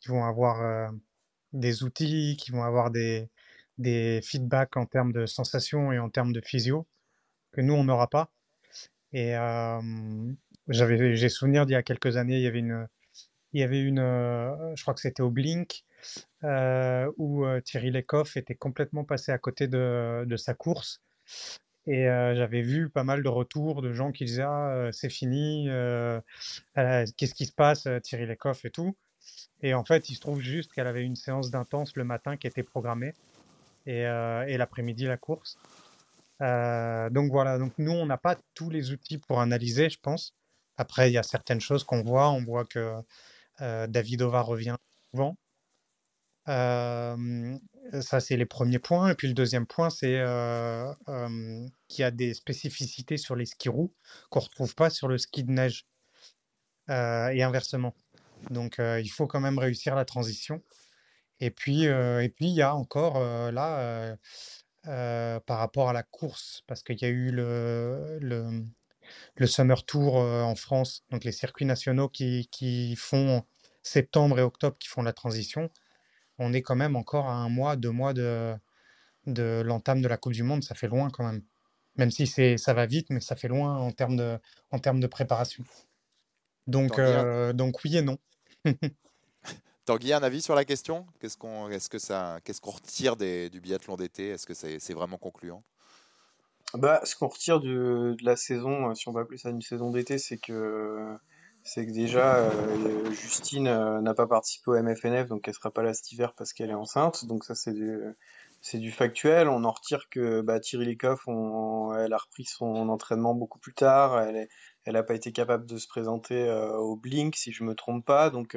qui vont avoir euh, des outils, qui vont avoir des des feedbacks en termes de sensations et en termes de physio que nous, on n'aura pas. Et j'avais, j'ai souvenir d'il y a quelques années, il y avait une, il y avait une, je crois que c'était au Blink, où Thierry Lecoff était complètement passé à côté de, de sa course. Et j'avais vu pas mal de retours de gens qui disaient ah, c'est fini, qu'est-ce qui se passe, Thierry Lecoff et tout. Et en fait, il se trouve juste qu'elle avait une séance d'intense le matin qui était programmée et, et l'après-midi la course. Euh, donc voilà, donc nous, on n'a pas tous les outils pour analyser, je pense. Après, il y a certaines choses qu'on voit. On voit que euh, Davidova revient souvent. Euh, ça, c'est les premiers points. Et puis le deuxième point, c'est euh, qu'il y a des spécificités sur les skis roues qu'on ne retrouve pas sur le ski de neige. et inversement. Donc il faut quand même réussir la transition. Et puis, et puis il y a encore là euh, par rapport à la course, parce qu'il y a eu le, le, Summer Tour euh, en France, donc les circuits nationaux qui, qui, font septembre et octobre, qui font la transition. On est quand même encore à un mois, deux mois de, de l'entame de la Coupe du Monde, ça fait loin quand même. Même si c'est, ça va vite, mais ça fait loin en termes de, en termes de préparation. Donc, euh, donc oui et non. Tanguy, un avis sur la question? Qu'est-ce qu'on est-ce que ça, qu'est-ce retire des, du biathlon d'été? Est-ce que c'est, vraiment concluant? Bah, ce qu'on retire de, la saison, si on va appeler ça une saison d'été, c'est que que déjà euh, Justine euh, n'a pas participé au MFNF, donc elle sera pas là cet hiver parce qu'elle est enceinte. Donc ça c'est du c'est du factuel. On en retire que bah, on, elle a repris son entraînement beaucoup plus tard. Elle est, elle a pas été capable de se présenter euh, au Blink si je me trompe pas. Donc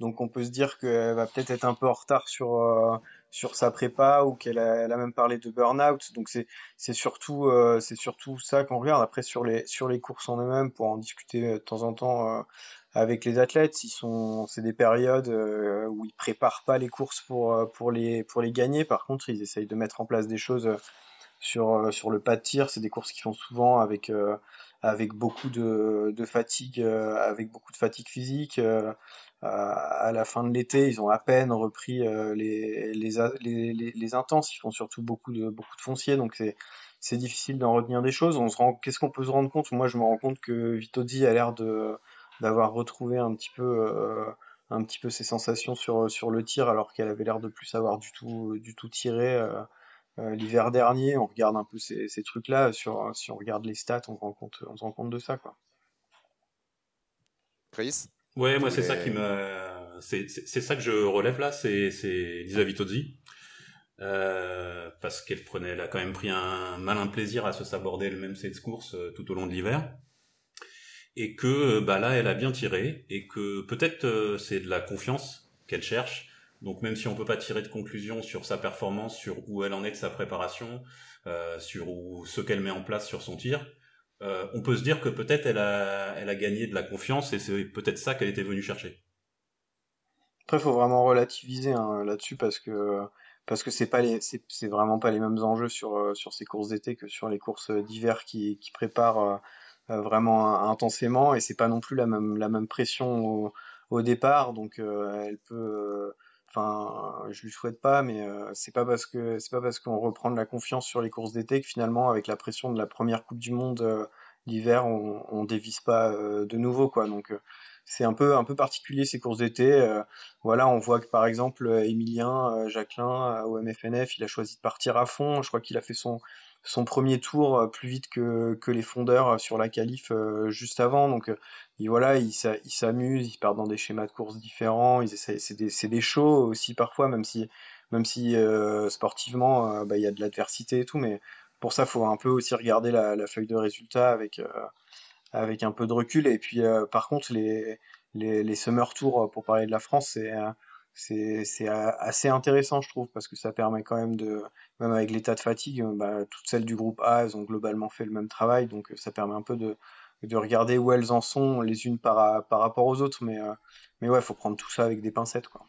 donc on peut se dire qu'elle va peut-être être un peu en retard sur euh, sur sa prépa ou qu'elle a, a même parlé de burn-out. Donc c'est surtout euh, surtout ça qu'on regarde. Après sur les sur les courses en eux-mêmes pour en discuter euh, de temps en temps avec les athlètes, c'est des périodes où ils préparent pas les courses pour pour les pour les gagner. Par contre, ils essayent de mettre en place des choses sur sur le pas de tir. C'est des courses qui font souvent avec avec beaucoup de, de fatigue, avec beaucoup de fatigue physique à la fin de l'été, ils ont à peine repris euh, les, les, intenses. Ils font surtout beaucoup de, fonciers, donc c'est, difficile d'en retenir des choses. On se rend, qu'est-ce qu'on peut se rendre compte? Moi, je me rends compte que Vitozzi a l'air d'avoir retrouvé un petit peu, euh, ses sensations sur, le tir, alors qu'elle avait l'air de plus savoir du tout, du tirer. Euh, l'hiver dernier, on regarde un peu ces, trucs-là. Si on regarde les stats, on se rend compte, on se rend compte de ça, quoi. Chris? Ouais, moi c'est ça qui me, c'est ça que je relève là, c'est c'est Lisa Vitozzi. Euh, parce qu'elle prenait, elle a quand même pris un malin plaisir à se saborder le même cette course euh, tout au long de l'hiver, et que bah là elle a bien tiré, et que peut-être euh, c'est de la confiance qu'elle cherche. Donc même si on peut pas tirer de conclusion sur sa performance, sur où elle en est de sa préparation, euh, sur où, ce qu'elle met en place sur son tir, euh, on peut se dire que peut-être elle a, gagné de la confiance et c'est peut-être ça qu'elle était venue chercher. Après, il faut vraiment relativiser hein, là-dessus parce que parce que c'est pas les c'est vraiment pas les mêmes enjeux sur euh, sur ces courses d'été que sur les courses d'hiver qui préparent euh, vraiment intensément et c'est pas non plus la même la même pression au départ donc elle peut enfin je lui souhaite pas mais c'est pas parce que c'est pas parce qu'on reprend de la confiance sur les courses d'été que finalement avec la pression de la première coupe du monde l'hiver on, on dévisse pas de nouveau quoi. Donc c'est un peu particulier ces courses d'été. Euh, voilà, on voit que par exemple Emilien Jacquelin au MFNF, il a choisi de partir à fond. Je crois qu'il a fait son premier tour plus vite que, les fondeurs sur la qualif juste avant. Donc voilà, il s'amuse, il part dans des schémas de course différents. C'est des, des shows aussi parfois, même si sportivement bah, il y a de l'adversité et tout, mais pour ça, faut un peu aussi regarder la, la feuille de résultats avec, avec un peu de recul. Et puis, euh, par contre, les, les, les, Summer Tours, euh, pour parler de la France, c'est euh, c'est assez intéressant, je trouve, parce que ça permet quand même de, même avec l'état de fatigue, bah, toutes celles du groupe A, elles ont globalement fait le même travail, donc ça permet un peu de, de regarder où elles en sont les unes par, par rapport aux autres, mais, mais ouais, faut prendre tout ça avec des pincettes, quoi.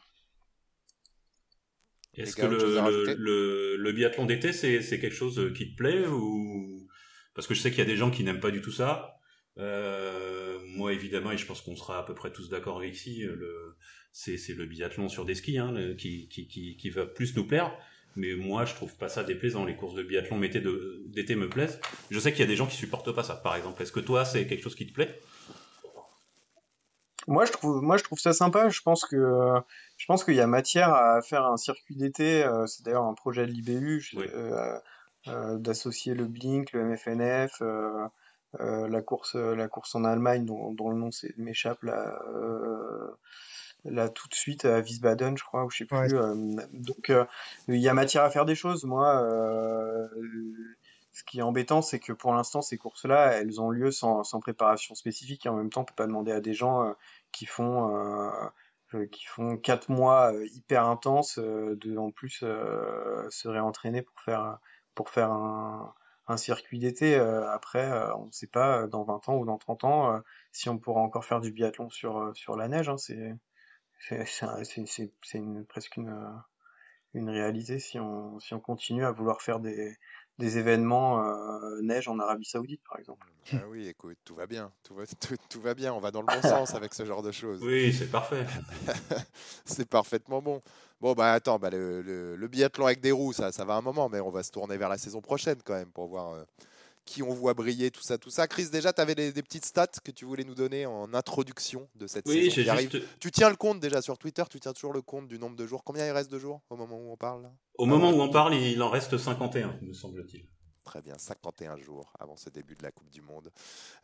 Est-ce que le, le, le, biathlon d'été, c'est quelque chose qui te plaît ou? Parce que je sais qu'il y a des gens qui n'aiment pas du tout ça. Euh, moi, évidemment, et je pense qu'on sera à peu près tous d'accord ici, euh, le, c'est, c'est le biathlon sur des skis hein, qui, qui, qui, qui, va plus nous plaire. Mais moi, je trouve pas ça déplaisant. Les courses de biathlon d'été me plaisent. Je sais qu'il y a des gens qui supportent pas ça, par exemple. Est-ce que toi, c'est quelque chose qui te plaît? Moi je trouve moi je trouve ça sympa je pense que je pense qu'il y a matière à faire un circuit d'été euh, c'est d'ailleurs un projet de l'IBU d'associer le Blink le MFNF euh, la course la course en Allemagne dont, dont le nom m'échappe là euh, là tout de suite à Wiesbaden je crois ou je sais plus euh, donc il y a matière à faire des choses moi ce qui est embêtant, c'est que pour l'instant, ces courses-là, elles ont lieu sans, sans, préparation spécifique. Et en même temps, on peut pas demander à des gens qui font euh, qui font quatre mois hyper intenses de en plus se réentraîner pour faire pour faire un, un circuit d'été. Euh, après, euh, on ne sait pas euh, dans 20 ans ou dans 30 ans si on pourra encore faire du biathlon sur, sur la neige. Hein, c'est c'est presque une, une réalité si on, si on continue à vouloir faire des, des événements neige en Arabie Saoudite, par exemple. Ah oui, écoute, tout va bien, tout va, tout, va bien, on va dans le bon sens avec ce genre de choses. Oui, c'est parfait. c'est parfaitement bon. Bon, bah attends, bah, le, le, biathlon avec des roues, ça, ça va un moment, mais on va se tourner vers la saison prochaine quand même pour voir euh, qui on voit briller, tout ça, tout ça. Chris, déjà, tu avais des, petites stats que tu voulais nous donner en introduction de cette oui, saison qui Tu tiens le compte déjà sur Twitter, tu tiens toujours le compte du nombre de jours. Combien il reste de jours au moment où on parle Au moment où on parle, il en reste 51, me semble-t-il. Très bien, 51 jours avant ce début de la Coupe du Monde.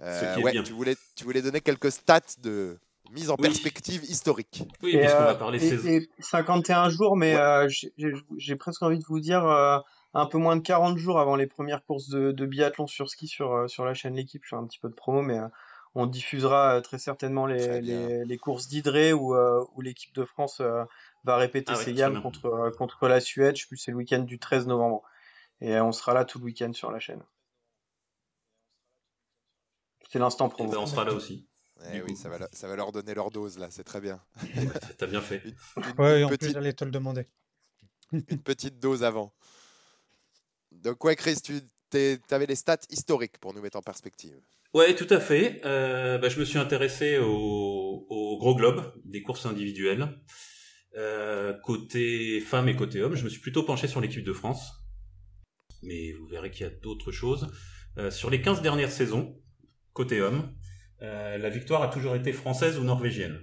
Euh, ouais, Tu, voulais, tu voulais donner quelques stats de, mise en perspective historique. Oui, puisqu'on va parler saison. 51 jours, mais euh, j'ai presque envie de vous dire euh, un peu moins de 40 jours avant les premières courses de, biathlon sur ski sur, euh, sur la chaîne L'équipe. Je fais un petit peu de promo, mais on diffusera très certainement les, les, courses d'Hydré où, où l'équipe de France va répéter ah ses gammes contre, contre la Suède. Je sais plus, c'est le week-end du 13 novembre. Et on sera là tout le week-end sur la chaîne. C'est l'instant promo. Ben, on sera là aussi. Eh oui, ça va, ça va, leur donner leur dose là, c'est très bien. T'as bien fait. ouais, en plus j'allais te le demander. une petite dose avant. Donc ouais, Chris, tu avais les stats historiques pour nous mettre en perspective. Ouais, tout à fait. Euh, bah, je me suis intéressé au, gros globe des courses individuelles. Euh, côté femmes et côté hommes, je me suis plutôt penché sur l'équipe de France. Mais vous verrez qu'il y a d'autres choses. Euh, sur les 15 dernières saisons, côté hommes, la victoire a toujours été française ou norvégienne.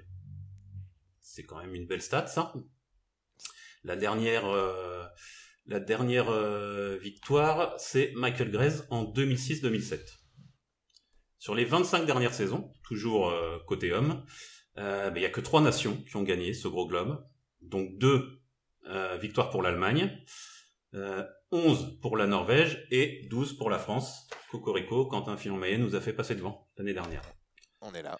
C'est quand même une belle stat, ça. La dernière, la dernière euh, victoire, c'est Michael Grace en 2006-2007. Sur les 25 dernières saisons, toujours côté homme, il n'y a que trois nations qui ont gagné ce gros globe. Donc deux victoires pour l'Allemagne, 11 pour la Norvège et 12 pour la France. Cocorico, Quentin Fillon-Maillet nous a fait passer devant l'année dernière. On est là.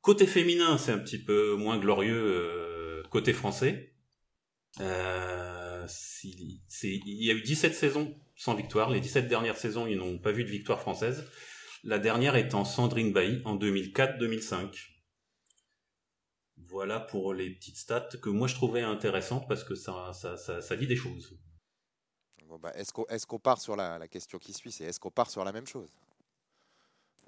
Côté féminin, c'est un petit peu moins glorieux euh, côté français. Euh, il y a eu 17 saisons sans victoire. Les 17 dernières saisons, ils n'ont pas vu de victoire française. La dernière étant Sandrine Bailly en 2004-2005. Voilà pour les petites stats que moi je trouvais intéressantes parce que ça, dit des choses. Bah, est-ce qu'on part sur la, la question qui suit C'est est-ce qu'on part sur la même chose?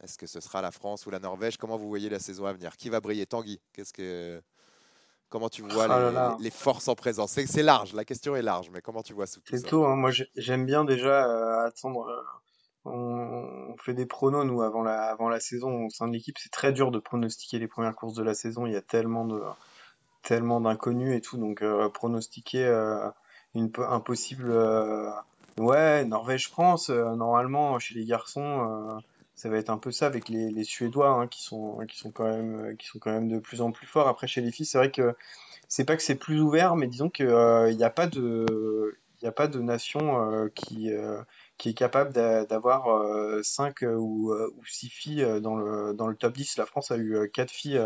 Est-ce que ce sera la France ou la Norvège? Comment vous voyez la saison à venir? Qui va briller? Tanguy Qu'est-ce que Comment tu vois ah les, forces en présence? C'est large, la question est large, mais comment tu vois tout C'est tout. Hein. Moi, j'aime bien déjà euh, attendre, euh, on, fait des pronos, nous, avant la, avant la saison au sein de l'équipe. C'est très dur de pronostiquer les premières courses de la saison. Il y a tellement de tellement d'inconnus et tout. Donc, euh, pronostiquer euh, une impossible. Euh, ouais, Norvège-France, normalement, chez les garçons, ça va être un peu ça avec les, Suédois hein, qui, sont, qui, sont quand même, qui sont quand même de plus en plus forts. Après, chez les filles, c'est vrai que c'est pas que c'est plus ouvert, mais disons qu'il n'y a pas de. Il a pas de nation qui, qui est capable d'avoir 5 ou, ou 6 filles dans le, dans le top 10. La France a eu 4 filles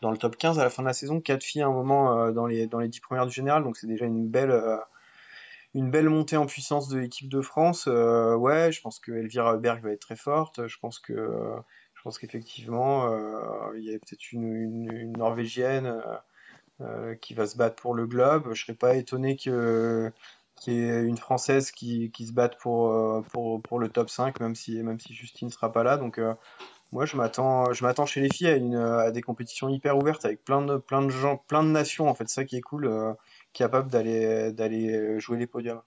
dans le top 15 à la fin de la saison, 4 filles à un moment dans, les, dans les 10 premières du général, donc c'est déjà une belle, une belle montée en puissance de l'équipe de France. ouais, je pense que Elvira Berg va être très forte. Je pense que je pense qu'effectivement, il y a peut-être une, Norvégienne qui va se battre pour le globe. Je serais pas étonné que qui est une française qui, qui se batte pour, euh, pour, pour, le top 5, même si, même si Justine ne sera pas là. Donc, euh, moi, je m'attends, chez les filles à, une, à des compétitions hyper ouvertes avec plein de, plein de gens, plein de nations, en fait. Ça qui est cool, euh, capable d'aller, d'aller jouer les podiums.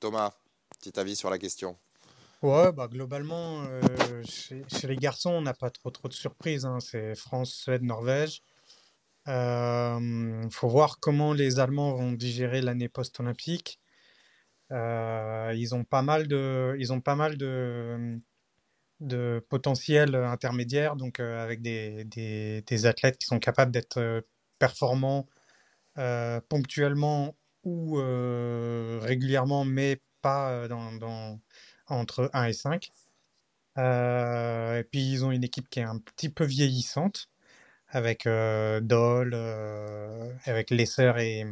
Thomas, petit avis sur la question. Ouais, bah globalement, chez, chez, les garçons, on n'a pas trop, trop de surprises. Hein. C'est France, Suède, Norvège. Il euh, faut voir comment les Allemands vont digérer l'année post-olympique. Euh, ils ont pas mal de, ils ont pas mal de, de potentiel intermédiaire, donc euh, avec des, des, des, athlètes qui sont capables d'être performants ponctuellement ou régulièrement, mais pas dans, dans, entre 1 et 5. et puis ils ont une équipe qui est un petit peu vieillissante avec euh, Doll, euh, avec Lesser et,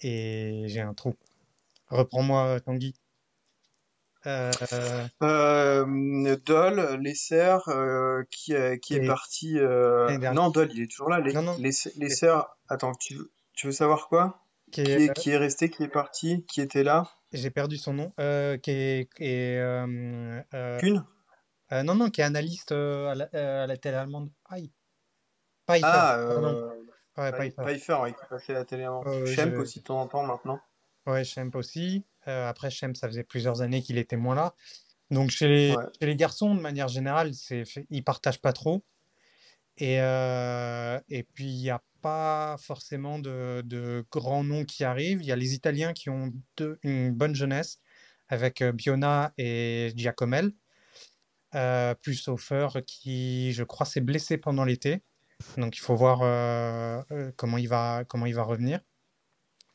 et j'ai un trou. Reprends-moi, Tanguy. Euh... Euh, Doll, Lesser, euh, qui, qui est parti. Non, Doll, il est toujours là. Les, non, non. Lesser, attends, tu veux, tu veux savoir quoi? Qui est, qui, est, resté, qui est parti, qui était là? J'ai perdu son nom. qui est. Kuhn? Non, non, qui est analyste à la, à, la, télé allemande. Aïe. Pfeiffer. Ah, euh... ouais, Pfeiffer. Ouais, qui passait la télé. Euh, Schemp je... aussi de temps en temps maintenant. Ouais, Schemp aussi. Euh, après, Schemp, ça faisait plusieurs années qu'il était moins là. Donc, chez les, ouais. chez les garçons, de manière générale, c'est ils partagent pas trop. Et, euh, et puis, il n'y a pas forcément de, de, grands noms qui arrivent. Il y a les Italiens qui ont deux, une bonne jeunesse avec euh, Biona et Giacomel. Euh, plus Hofer qui, je crois, s'est blessé pendant l'été. Donc il faut voir euh, comment, il va, comment il va revenir.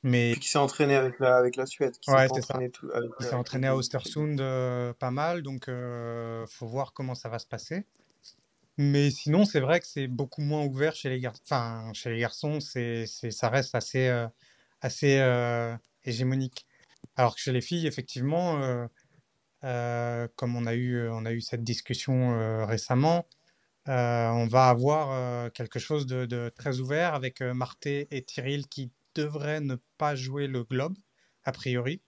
Mais... Puis qui s'est entraîné avec la, avec la Suède. Qui ouais, c'est ça. Tout, avec, il s'est entraîné à Ostersund euh, pas mal, donc il euh, faut voir comment ça va se passer. Mais sinon, c'est vrai que c'est beaucoup moins ouvert chez les garçons. Enfin, chez les garçons, c'est, c'est, ça reste assez, euh, assez euh, hégémonique. Alors que chez les filles, effectivement, comme on a eu, on a eu cette discussion récemment, euh, on va avoir euh, quelque chose de, très ouvert avec euh, Marté et Tyril qui devraient ne pas jouer le globe, a priori.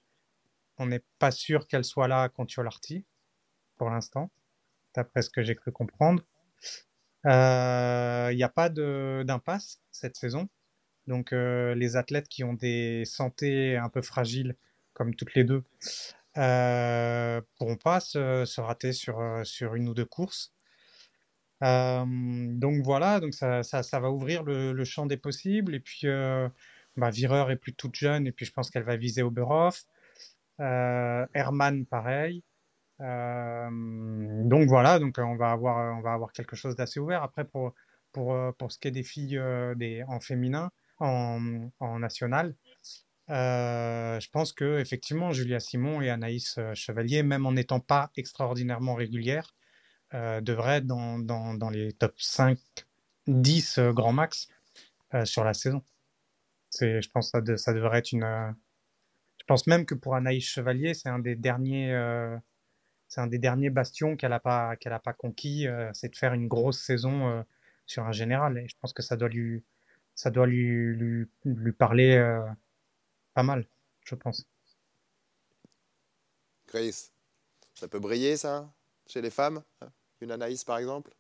On n'est pas sûr qu'elle soit là contre Yolarty, pour l'instant, d'après ce que j'ai cru comprendre. Il n'y a pas d'impasse cette saison. Donc les athlètes qui ont des santé un peu fragiles, comme toutes les deux, euh, pourront pas se, rater sur, une ou deux courses. Euh, donc voilà, donc ça, va ouvrir le, champ des possibles. Et puis, euh, bah, Vireur est plus toute jeune, et puis je pense qu'elle va viser Oberhof. Euh, Herman, pareil. Euh, donc voilà, donc on va avoir, on va avoir quelque chose d'assez ouvert. Après, pour, pour, pour ce qui est des filles des, en féminin, en, en national, euh, je pense que effectivement Julia Simon et Anaïs Chevalier, même en n'étant pas extraordinairement régulières, euh, devrait être dans, dans, les top 5, 10 euh, grand max euh, sur la saison. C'est, je pense ça, ça devrait être une. Euh, je pense même que pour Anaïs Chevalier, c'est un des derniers. c'est un des derniers bastions qu'elle n'a pas, qu'elle pas conquis, c'est de faire une grosse saison sur un général. Et je pense que ça doit lui, ça doit lui, lui, lui parler pas mal, je pense. Grace, ça peut briller ça chez les femmes? Une Anaïs par exemple?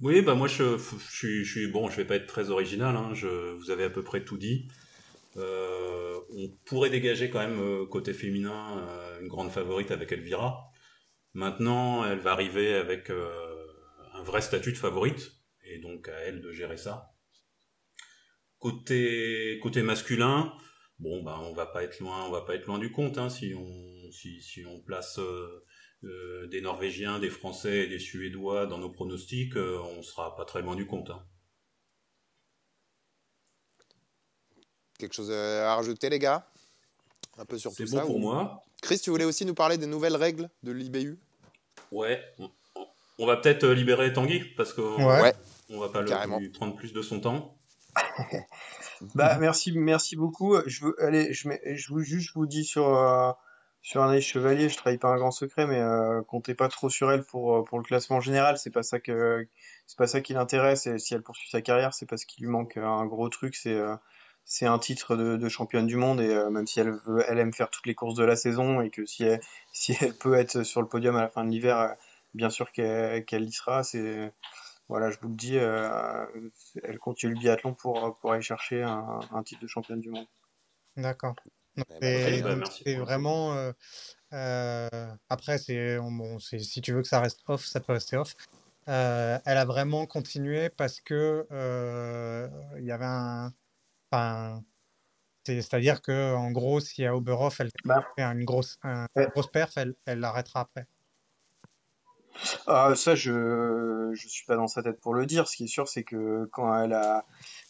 Oui, bah moi je, je, je, suis bon, je vais pas être très original, hein, je, vous avez à peu près tout dit. Euh, on pourrait dégager quand même côté féminin une grande favorite avec Elvira. Maintenant, elle va arriver avec un vrai statut de favorite, et donc à elle de gérer ça. Côté côté masculin, bon ben on va pas être loin, on va pas être loin du compte hein, si on si, si on place euh, euh, des Norvégiens, des Français et des Suédois dans nos pronostics, euh, on sera pas très loin du compte. Hein. Quelque chose à rajouter les gars? Un peu sur tout ça. C'est bon pour moi. Chris, tu voulais aussi nous parler des nouvelles règles de l'IBU Ouais. On va peut-être libérer Tanguy parce qu'on ouais. on va pas lui prendre plus de son temps. bah merci, merci beaucoup. Je veux, allez, je, je vous juste vous dis sur euh, sur un chevalier, je trahis pas un grand secret, mais euh, comptez pas trop sur elle pour euh, pour le classement général. C'est pas ça que c'est pas ça qui l'intéresse. Et si elle poursuit sa carrière, c'est parce qu'il lui manque un gros truc. C'est c'est un titre de, championne du monde et même si elle veut, elle aime faire toutes les courses de la saison et que si elle, si elle peut être sur le podium à la fin de l'hiver, bien sûr qu'elle y sera. C'est voilà, je vous le dis, euh, elle continue le biathlon pour, pour aller chercher un, un titre de championne du monde. D'accord. Eh ben, c'est vraiment. Euh, euh, après, c'est bon, si tu veux que ça reste off, ça peut rester off. elle a vraiment continué parce que il y avait un. Enfin, c'est-à-dire que en gros, si à Oberhof elle bah. fait une grosse, un, une grosse perf, elle, elle l'arrêtera après. Ah, ça, je je suis pas dans sa tête pour le dire. Ce qui est sûr, c'est que quand elle a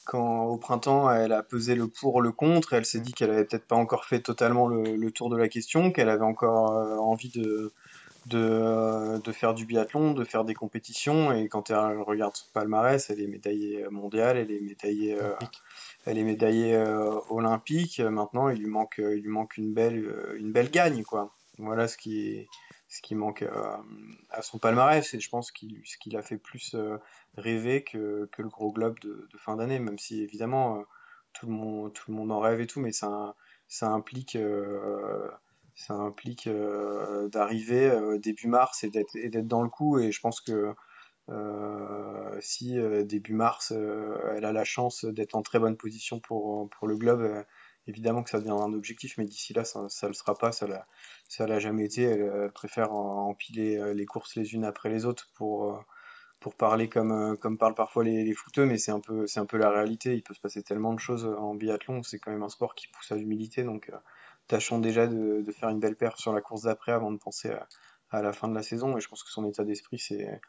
quand au printemps elle a pesé le pour le contre, elle s'est dit qu'elle avait peut-être pas encore fait totalement le, tour de la question, qu'elle avait encore euh, envie de de, euh, de faire du biathlon, de faire des compétitions. Et quand elle regarde son palmarès, elle est médaillée mondiale, elle est médaillée euh, elle est médaillée olympique. Maintenant, il lui manque il lui manque une belle une belle gagne quoi. Voilà ce qui est ce qui manque euh, à, son palmarès. Et je pense qu'il ce qu'il a fait plus euh, rêver que, que, le gros globe de, fin d'année même si évidemment euh, tout le monde tout le monde en rêve et tout mais ça ça implique implique d'arriver début mars et d'être et d'être dans le coup. Et je pense que si début mars elle a la chance d'être en très bonne position pour pour le globe évidemment que ça deviendra un objectif, mais d'ici là, ça ne le sera pas, ça ça l'a jamais été. Elle, préfère empiler euh, les courses les unes après les autres pour, euh, pour parler comme, euh, comme parlent parfois les, les footeux, mais c'est un, peu, c'est un peu la réalité. Il peut se passer tellement de choses en biathlon, c'est quand même un sport qui pousse à l'humilité, donc tâchons déjà de, de, faire une belle paire sur la course d'après avant de penser à, à, la fin de la saison, et je pense que son état d'esprit, c'est,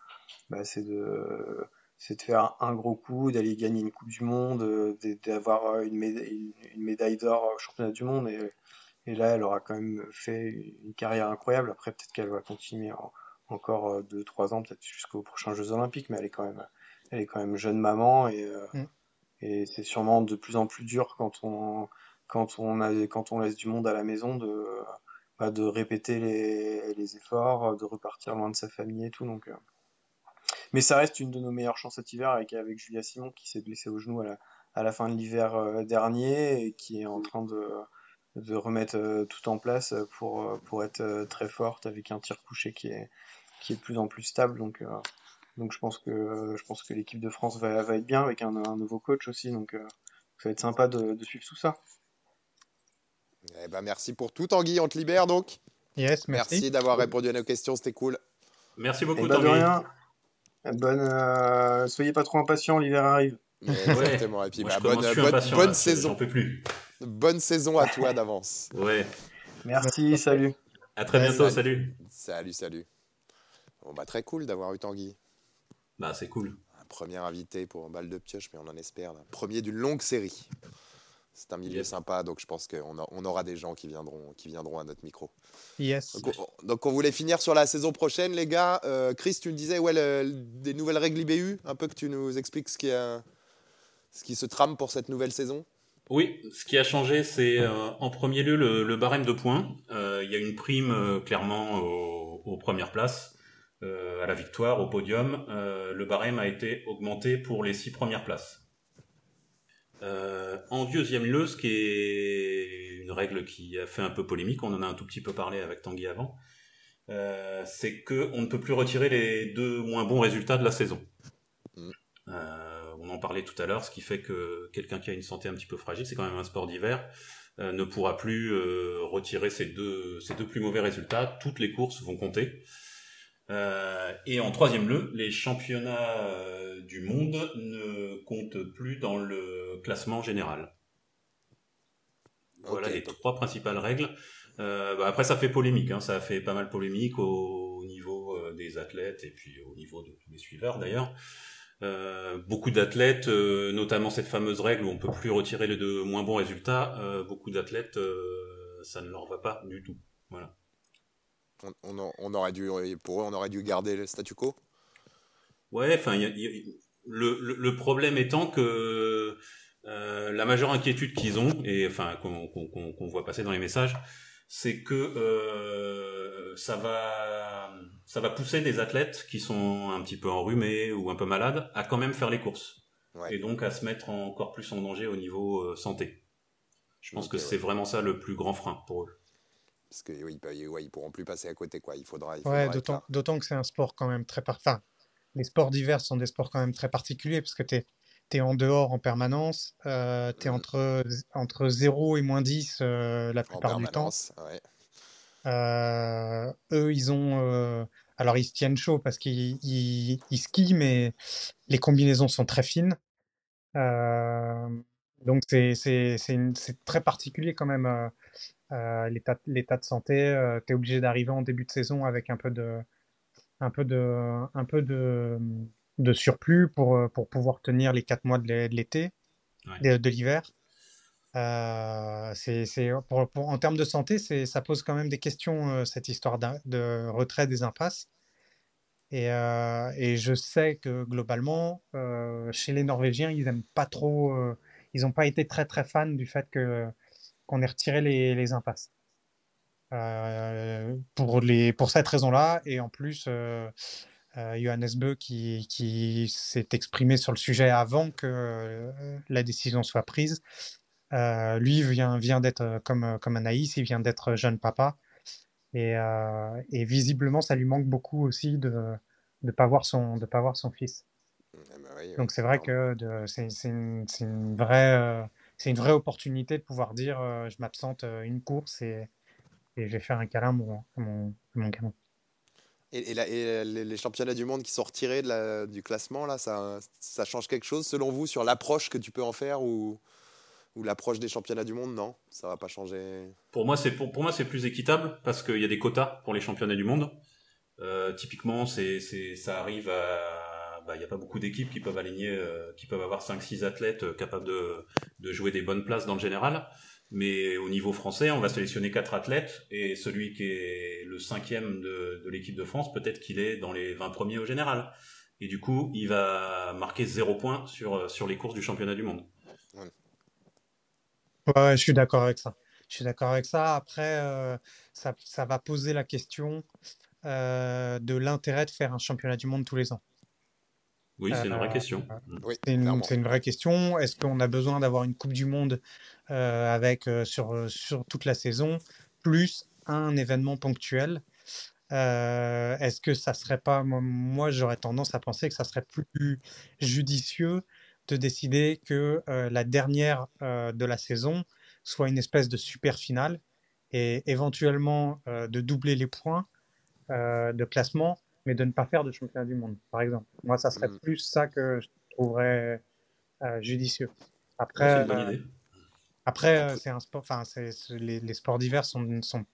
bah, c'est de c'est de faire un gros coup, d'aller gagner une Coupe du Monde, euh, d'avoir une médaille, une médaille d'or au championnat du monde. Et, et, là, elle aura quand même fait une carrière incroyable. Après, peut-être qu'elle va continuer encore 2-3 euh, ans, peut-être jusqu'aux prochains Jeux Olympiques, mais elle est quand même, elle est quand même jeune maman et, euh, mm. et c'est sûrement de plus en plus dur quand on, quand on, a, quand on laisse du monde à la maison de, bah, de répéter les, les efforts, de repartir loin de sa famille et tout. Donc, mais ça reste une de nos meilleures chances cet hiver avec, avec Julia Simon qui s'est blessée au genou à la, à la fin de l'hiver euh, dernier et qui est en train de, de remettre euh, tout en place pour, euh, pour être très forte avec un tir couché qui est, qui est de plus en plus stable. Donc, donc je pense que, je pense que l'équipe de France va, va être bien avec un, un nouveau coach aussi. Donc ça va être sympa de, de suivre tout ça. Eh ben merci pour tout, Tanguy. On te libère donc. Yes, merci. Merci d'avoir répondu à nos questions, c'était cool. Merci beaucoup, eh ben, Tanguy. Bonne, euh, soyez pas trop impatients, l'hiver arrive. Exactement. Et puis, bah, bonne, bonne, saison. plus. Bonne saison à toi d'avance. Ouais. Merci, salut. À très bientôt, salut. Salut, salut. Bon, bah, très cool d'avoir eu Tanguy. Bah, c'est cool. Un premier invité pour un bal de pioche, mais on en espère. Premier d'une longue série c'est un milieu sympa, donc je pense qu'on on aura des gens qui viendront, qui viendront à notre micro. Yes. Donc on, voulait finir sur la saison prochaine, les gars. Euh, Chris, tu me disais ouais, des nouvelles règles IBU, un peu que tu nous expliques ce qui, a, ce qui se trame pour cette nouvelle saison? Oui, ce qui a changé, c'est euh, en premier lieu le, barème de points. Euh, il y a une prime clairement aux, premières places, à la victoire, au podium. le barème a été augmenté pour les six premières places. Euh, en deuxième lieu, ce qui est une règle qui a fait un peu polémique, on en a un tout petit peu parlé avec Tanguy avant, euh, c'est que on ne peut plus retirer les deux moins bons résultats de la saison. Mm. Euh, on en parlait tout à l'heure, ce qui fait que quelqu'un qui a une santé un petit peu fragile, c'est quand même un sport d'hiver. ne pourra plus retirer ces deux, ces deux plus mauvais résultats. Toutes les courses vont compter. Et en troisième lieu, les championnats du monde ne comptent plus dans le classement général. Voilà les trois principales règles. Euh, bah, après, ça fait polémique. Hein. ça a fait pas mal polémique au, niveau euh, des athlètes et puis au niveau de tous les suiveurs d'ailleurs. Euh, beaucoup d'athlètes, notamment cette fameuse règle où on peut plus retirer les deux moins bons résultats, beaucoup d'athlètes, ça ne leur va pas du tout. Voilà. On, aurait dû, pour eux, on aurait dû garder le statu quo. Ouais, enfin, le, le, problème étant que la majeure inquiétude qu'ils ont, et enfin qu'on voit passer dans les messages, c'est que euh, ça va ça va pousser des athlètes qui sont un petit peu enrhumés ou un peu malades à quand même faire les courses et donc à se mettre encore plus en danger au niveau euh, santé. Je pense que c'est vraiment ça le plus grand frein pour eux. Parce que oui, ils pourront plus passer à côté quoi. Il faudra. ouais, d'autant que c'est un sport quand même très par... enfin, les sports divers sont des sports quand même très particuliers parce que tu es en dehors en permanence, euh, tu es mmh. entre, entre 0 et moins 10 euh, la plupart du temps. Euh, eux, ils ont. Euh, alors, ils se tiennent chaud parce qu'ils ils, ils skient, mais les combinaisons sont très fines. donc, c'est très particulier quand même l'état de santé. tu es obligé d'arriver en début de saison avec un peu de. Un peu de, un peu de, de surplus pour, euh, pour pouvoir tenir les quatre mois de l'été, de, l'hiver. Euh, c'est, pour, en termes de santé, ça pose quand même des questions, euh, cette histoire de retrait des impasses. Et, et, je sais que globalement, chez les Norvégiens, ils n'aiment pas trop, ils n'ont pas été très très fans du fait que, qu'on ait retiré les, les impasses. pour, les, pour cette raison-là, et en plus, euh, Johannes Beu qui, qui s'est exprimé sur le sujet avant que euh, la décision soit prise. Euh, lui vient, vient d'être comme, comme Anaïs, il vient d'être jeune papa. Et, et, visiblement, ça lui manque beaucoup aussi de ne pas, voir son, de pas voir son fils. Eh ben Donc c'est vrai que c'est une, une, vraie, c'est une vraie opportunité de pouvoir dire je m'absente une course et, et je vais faire un câlin à mon, mon, mon gamin. Et, les, championnats du monde qui sont retirés de la, du classement, là, ça, ça, change quelque chose selon vous sur l'approche que tu peux en faire ou, ou l'approche des championnats du monde Non, ça va pas changer? Pour moi, c'est pour, pour moi c'est plus équitable parce qu'il y a des quotas pour les championnats du monde. Euh, typiquement, c'est ça arrive à bah, il n'y a pas beaucoup d'équipes qui peuvent aligner, euh, qui peuvent avoir 5-6 athlètes euh, capables de, jouer des bonnes places dans le général. Mais au niveau français, on va sélectionner quatre athlètes et celui qui est le cinquième de, de l'équipe de France, peut-être qu'il est dans les 20 premiers au général. Et du coup, il va marquer zéro point sur, sur les courses du championnat du monde. Ouais, je suis d'accord avec ça. Je suis d'accord avec ça. Après, euh, ça, va poser la question euh, de l'intérêt de faire un championnat du monde tous les ans. Oui, c'est une vraie question. Euh, c'est une, vraie question. Est-ce qu'on a besoin d'avoir une Coupe du Monde euh, avec euh, sur, sur toute la saison, plus un événement ponctuel? Est-ce que ça serait pas, moi j'aurais tendance à penser que ça serait plus judicieux de décider que la dernière de la saison soit une espèce de super finale et éventuellement de doubler les points de classement mais de ne pas faire de championnat du monde, par exemple. Moi, ça serait mm. plus ça que je trouverais euh, judicieux. Après, euh, après, euh, c'est un sport. Enfin, les, les, sports divers sont, sont,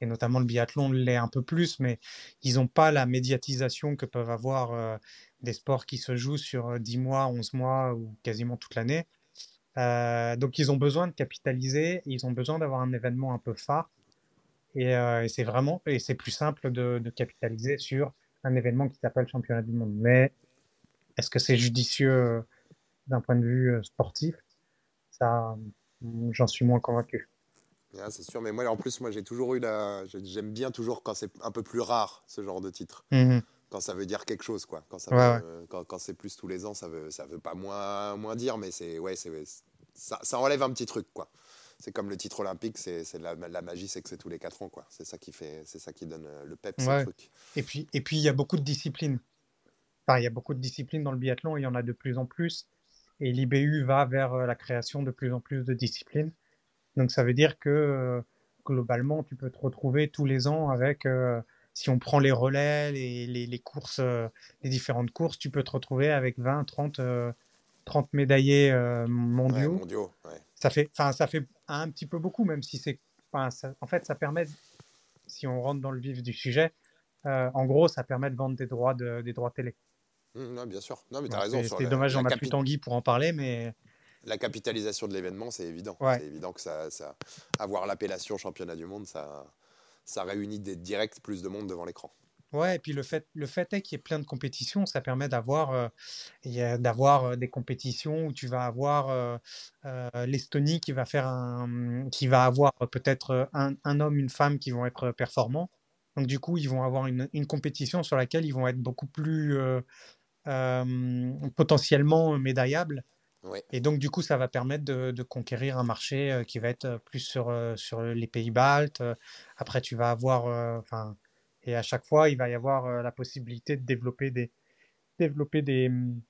et notamment le biathlon l'est un peu plus, mais ils n'ont pas la médiatisation que peuvent avoir des sports qui se jouent sur 10 mois, 11 mois ou quasiment toute l'année. donc, ils ont besoin de capitaliser. Ils ont besoin d'avoir un événement un peu phare. Et, et c'est vraiment, et c'est plus simple de, de capitaliser sur un événement qui s'appelle championnat du monde. Mais est-ce que c'est judicieux euh, d'un point de vue euh, sportif? Ça, j'en suis moins convaincu. c'est sûr, mais moi en plus, moi j'ai toujours eu la. J'aime bien toujours quand c'est un peu plus rare ce genre de titre. Mmh quand ça veut dire quelque chose, quoi. Quand, ça quand, quand c'est plus tous les ans, ça veut, ça veut pas moins, moins dire, mais c'est ouais, c'est ça, ça enlève un petit truc, quoi c'est comme le titre olympique, c'est la, la, magie, c'est que c'est tous les 4 ans, quoi. C'est ça qui fait, c'est ça qui donne euh, le pep, ouais. truc. Et puis, et puis il y a beaucoup de disciplines. Enfin, il y a beaucoup de disciplines dans le biathlon, il y en a de plus en plus. Et l'IBU va vers euh, la création de plus en plus de disciplines. Donc ça veut dire que globalement, tu peux te retrouver tous les ans avec, si on prend les relais, les, les, courses, les différentes courses, tu peux te retrouver avec 20, 30, 30 médaillés mondiaux. mondiaux Ça fait, enfin, ça fait un petit peu beaucoup, même si c'est, en fait, ça permet, si on rentre dans le vif du sujet, en gros, ça permet de vendre des droits de, des droits télé. Mmh, non, bien sûr. Non, mais tu as raison. C'est dommage, on n'a plus Tanguy pour en parler, mais la capitalisation de l'événement, c'est évident. C'est évident que ça, ça avoir l'appellation championnat du monde, ça, ça réunit des directs plus de monde devant l'écran. Ouais, et puis le fait, le fait est qu'il y ait plein de compétitions, ça permet d'avoir euh, d'avoir euh, des compétitions où tu vas avoir euh, l'Estonie qui va faire un, qui va avoir peut-être un, un, homme, une femme qui vont être performants. Donc du coup, ils vont avoir une, une compétition sur laquelle ils vont être beaucoup plus potentiellement médaillables et donc, du coup, ça va permettre de, conquérir un marché euh, qui va être euh, plus sur, euh, sur les pays baltes. Après, tu vas avoir, enfin, et à chaque fois, il va y avoir la possibilité de développer des, mm,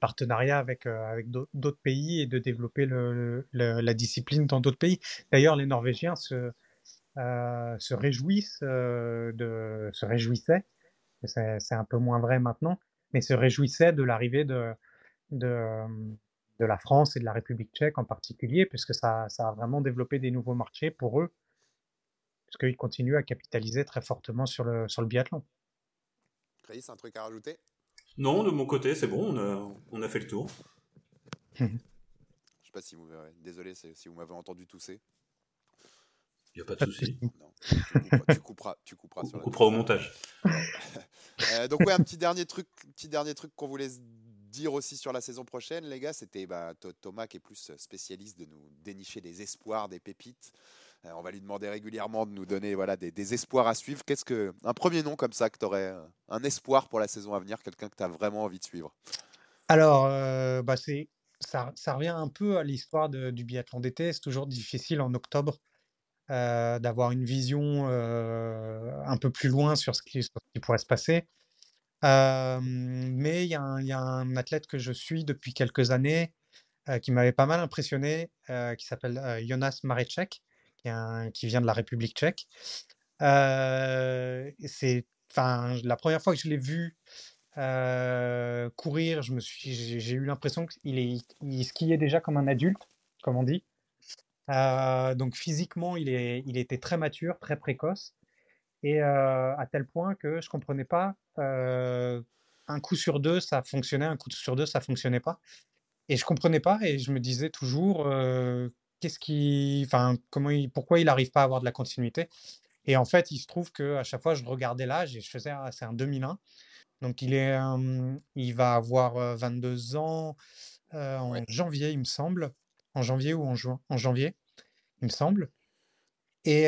partenariats avec, avec d'autres pays et de développer la discipline dans d'autres pays. D'ailleurs, les Norvégiens se, se réjouissent, se réjouissaient, c'est un peu moins vrai maintenant, mais se réjouissaient de l'arrivée de, la France et de la République tchèque en particulier, puisque ça a vraiment développé des nouveaux marchés pour eux, puisqu'ils continuent à capitaliser très fortement sur le, sur le biathlon. Chris, un truc à rajouter? Non, de mon côté, c'est bon, on a, on a fait le tour. Je sais pas si vous désolé si vous m'avez entendu tousser. Il n'y a pas de souci. tu, couperas, tu couperas, on coupera au montage. Euh, donc ouais, un petit dernier truc, petit dernier truc qu'on voulait dire aussi sur la saison prochaine, les gars, c'était bah, Thomas qui est plus spécialiste de nous dénicher des espoirs, des pépites. Euh, on va lui demander régulièrement de nous donner voilà, des, espoirs à suivre. Qu'est-ce que un premier nom comme ça que tu aurais euh, un espoir pour la saison à venir, quelqu'un que tu as vraiment envie de suivre? Alors, euh, bah c'est ça, revient un peu à l'histoire du biathlon d'été. C'est toujours difficile en octobre d'avoir une vision un peu plus loin sur ce qui, pourrait se passer mais il y, a un athlète que je suis depuis quelques années qui m'avait pas mal impressionné, qui s'appelle Jonas Marecek, qui, vient de la République tchèque. c'est, enfin, la première fois que je l'ai vu courir, je me suis, j'ai eu l'impression qu'il est, il skiait déjà comme un adulte, comme on dit. donc physiquement, il, est, il était très mature, très précoce et à tel point que je comprenais pas un coup sur deux ça fonctionnait, un coup sur deux ça fonctionnait pas. Et je comprenais pas et je me disais toujours qu'est-ce qui, enfin comment, il, pourquoi il n'arrive pas à avoir de la continuité? Et en fait, il se trouve que à chaque fois je regardais l'âge et je faisais ah, c'est un 2001. Donc il est, il va avoir 22 ans en janvier, il me semble, en janvier ou en juin, en janvier, il me semble. Et,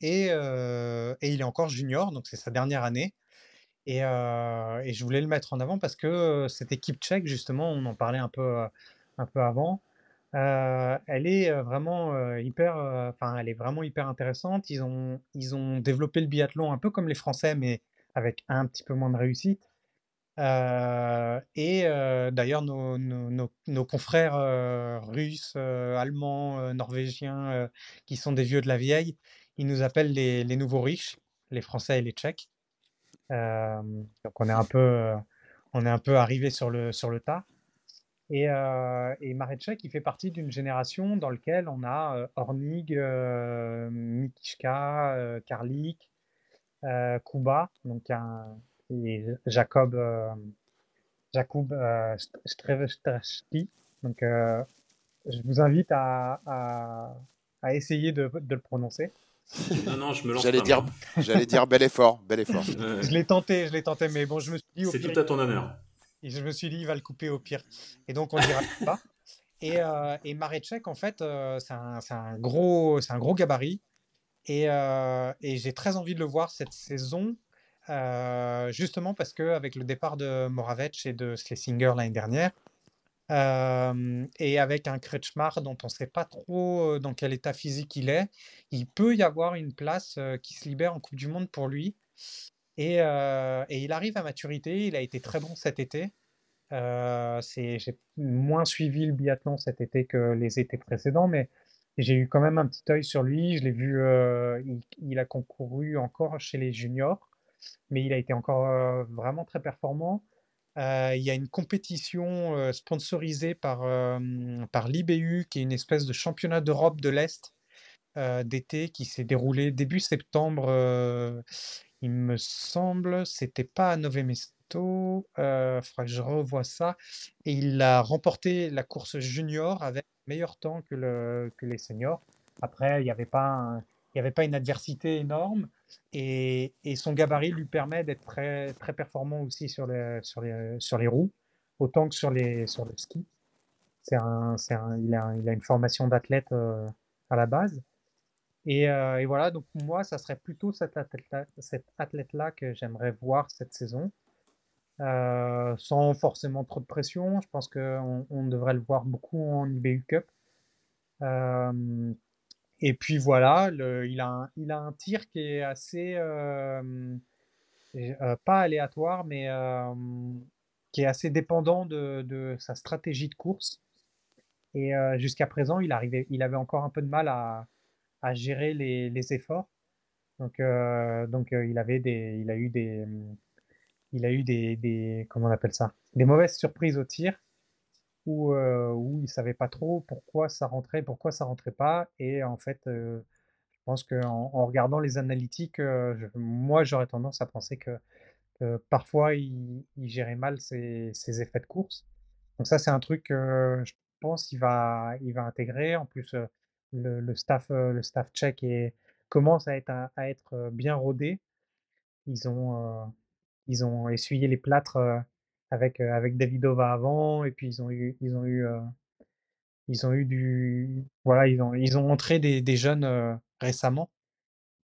et, et, il est encore junior, donc c'est sa dernière année. Et, et, je voulais le mettre en avant parce que cette équipe tchèque, justement, on en parlait un peu, un peu avant, elle est vraiment hyper, enfin, elle est vraiment hyper intéressante. Ils ont, ils ont développé le biathlon un peu comme les Français, mais avec un petit peu moins de réussite. Euh, et euh, d'ailleurs, nos, nos, nos, confrères euh, russes, allemands, norvégiens, qui sont des vieux de la vieille, ils nous appellent les, les nouveaux riches, les Français et les Tchèques. donc on est un peu, on est un peu arrivé sur le, sur le tas. Et, et Marecek, il fait partie d'une génération dans laquelle on a Hornig, Mikishka, Karlik, Kuba, donc un, et Jacob, euh, Jacob euh, Donc, euh, je vous invite à, à, à essayer de, de, le prononcer. Non, non, je me lance J'allais dire, j'allais dire bel effort, bel effort. je l'ai tenté, je l'ai tenté, mais bon, je me suis dit. C'est tout à ton honneur. Et je me suis dit, il va le couper au pire. Et donc, on dira pas. Et, euh, et Marecek, en fait, euh, c'est un, un, gros, un gros gabarit. Et, euh, et j'ai très envie de le voir cette saison euh, justement parce que avec le départ de Moravec et de Schlesinger l'année dernière, et avec un Kretschmar dont on ne sait pas trop dans quel état physique il est, il peut y avoir une place qui se libère en Coupe du Monde pour lui. Et, et il arrive à maturité, il a été très bon cet été. J'ai moins suivi le biathlon cet été que les étés précédents, mais j'ai eu quand même un petit œil sur lui. Je l'ai vu, euh, il, a concouru encore chez les juniors, mais il a été encore euh, vraiment très performant. Euh, il y a une compétition euh, sponsorisée par, euh, par l'IBU, qui est une espèce de championnat d'Europe de l'Est euh, d'été qui s'est déroulé début septembre. Il me semble, c'était pas à Nove Mesto. Euh, faudra que je revoie ça. Et il a remporté la course junior avec meilleur temps que, le, que les seniors. Après, il n'y avait pas il avait pas une adversité énorme et, et son gabarit lui permet d'être très, très performant aussi sur les, sur les, sur les roues, autant que sur, les, sur le ski. Un, un, il, a, il a une formation d'athlète euh, à la base. Et, euh, et voilà, donc moi, ça serait plutôt cet athlète-là, cet athlète-là que j'aimerais voir cette saison, euh, sans forcément trop de pression. Je pense qu'on on devrait le voir beaucoup en IBU Cup. Euh, et puis voilà, il a un, il a un tir qui est assez, pas aléatoire, mais qui est assez dépendant de, de sa stratégie de course. Et jusqu'à présent, il arrivait, il avait encore un peu de mal à, à gérer les, efforts. Donc, euh, donc euh, il avait des, il a eu des, il a eu des, des, comment on appelle ça, des mauvaises surprises au tir où, euh, où il savait pas trop pourquoi ça rentrait, pourquoi ça rentrait pas. Et en fait, euh, je pense qu'en en regardant les analytiques, euh, moi, j'aurais tendance à penser que, parfois, il, il gérait mal ses, ses effets de course. Donc ça, c'est un truc que je pense qu'il va, il va intégrer. En plus, euh, le, le staff, euh, le staff tchèque est, commence à être, à, être euh, bien rodé. Ils ont, euh, ils ont essuyé les plâtres avec, avec Davidova avant, et puis ils ont eu, ils ont eu, ils ont eu du, voilà, ils ont, ils ont entré des, des jeunes récemment.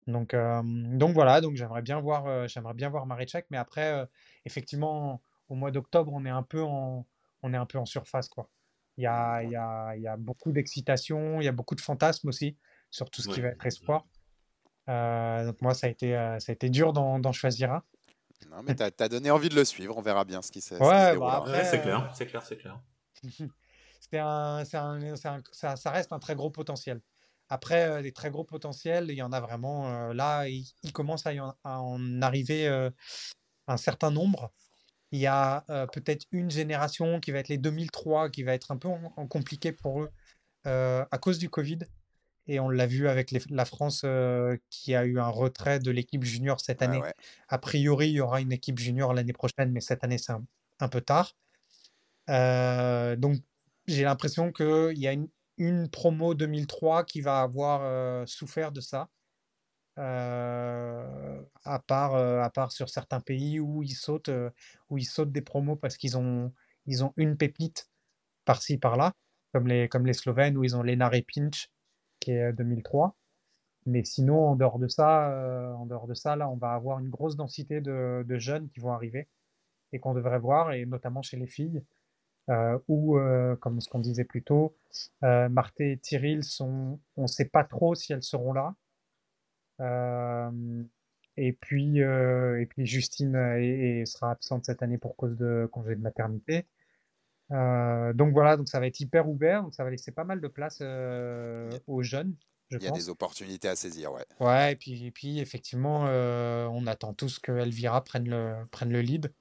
Donc, donc voilà, donc j'aimerais bien voir, j'aimerais bien voir Maréchak, mais après, effectivement, au mois d'octobre, on est un peu en, on est un peu en surface, quoi. Il y a, il y a, il y a beaucoup d'excitation, il y a beaucoup de fantasmes aussi sur tout ce qui va être espoir. Euh, donc moi, ça a été, euh, ça a été dur d'en choisir un. Non, mais t'as as donné envie de le suivre. On verra bien ce qui se, ce qui se Ouais, bah Ouais, c'est euh, clair, c'est clair, c'est clair. C'est un, c'est un- c'est un- ça, ça reste un très gros potentiel. Après, euh, les très gros potentiels, il y en a vraiment. euh, là, il, il commence à, y en, à en arriver euh, un certain nombre. Il y a euh, peut-être une génération qui va être les 2003, qui va être un peu en- en compliqué pour eux euh, à cause du Covid. Et on l'a vu avec les- la France euh, qui a eu un retrait de l'équipe junior cette année. ouais. A priori, il y aura une équipe junior l'année prochaine, mais cette année, c'est un, un peu tard. Donc, j'ai l'impression qu'il y a une, une promo 2003 qui va avoir souffert de ça. Euh, à part, euh, à part sur certains pays où ils sautent, euh, où ils sautent des promos parce qu'ils ont, ils ont une pépite par-ci, par-là, comme les, comme les Slovènes où ils ont Lena Repinch qui est euh, 2003. Mais sinon, en dehors de ça, en dehors de ça, là, on va avoir une grosse densité de, de jeunes qui vont arriver et qu'on devrait voir, et notamment chez les filles, où, comme ce qu'on disait plus tôt, Marthe et Tyril sont, on ne sait pas trop si elles seront là. Euh, et puis, euh, et puis Justine sera absente cette année pour cause de congé de maternité. Euh, donc voilà, donc ça va être hyper ouvert, donc ça va laisser pas mal de place aux jeunes, je Il y a pense. des opportunités à saisir, ouais. Ouais, et puis, et puis effectivement, euh, on attend tous que Elvira prenne le, prenne le lead.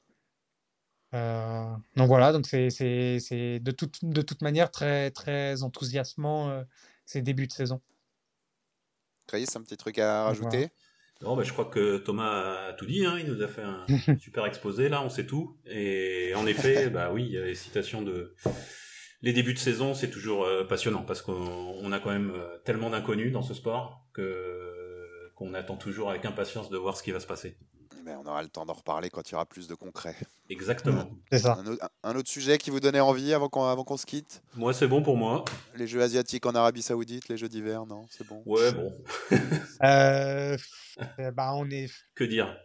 Euh, donc voilà, donc c'est, de toute, de toute manière très, très enthousiasmant euh, ces débuts de saison. Chris, un petit truc à rajouter? Non, bah, je crois que Thomas a tout dit, hein, il nous a fait un super exposé, là, on sait tout. Et en effet, bah oui, il y a les citations de... Les débuts de saison, c'est toujours euh, passionnant, parce qu'on on a quand même euh, tellement d'inconnus dans ce sport que qu'on attend toujours avec impatience de voir ce qui va se passer. Mais on aura le temps d'en reparler quand il y aura plus de concret. Exactement. C'est ça. Un, autre- un autre sujet qui vous donnait envie avant qu'on avant qu'on se quitte? Moi, c'est bon pour moi. Les Jeux asiatiques en Arabie Saoudite, les Jeux d'hiver, non? C'est bon? Ouais, bon, Euh, bah, on est. que dire?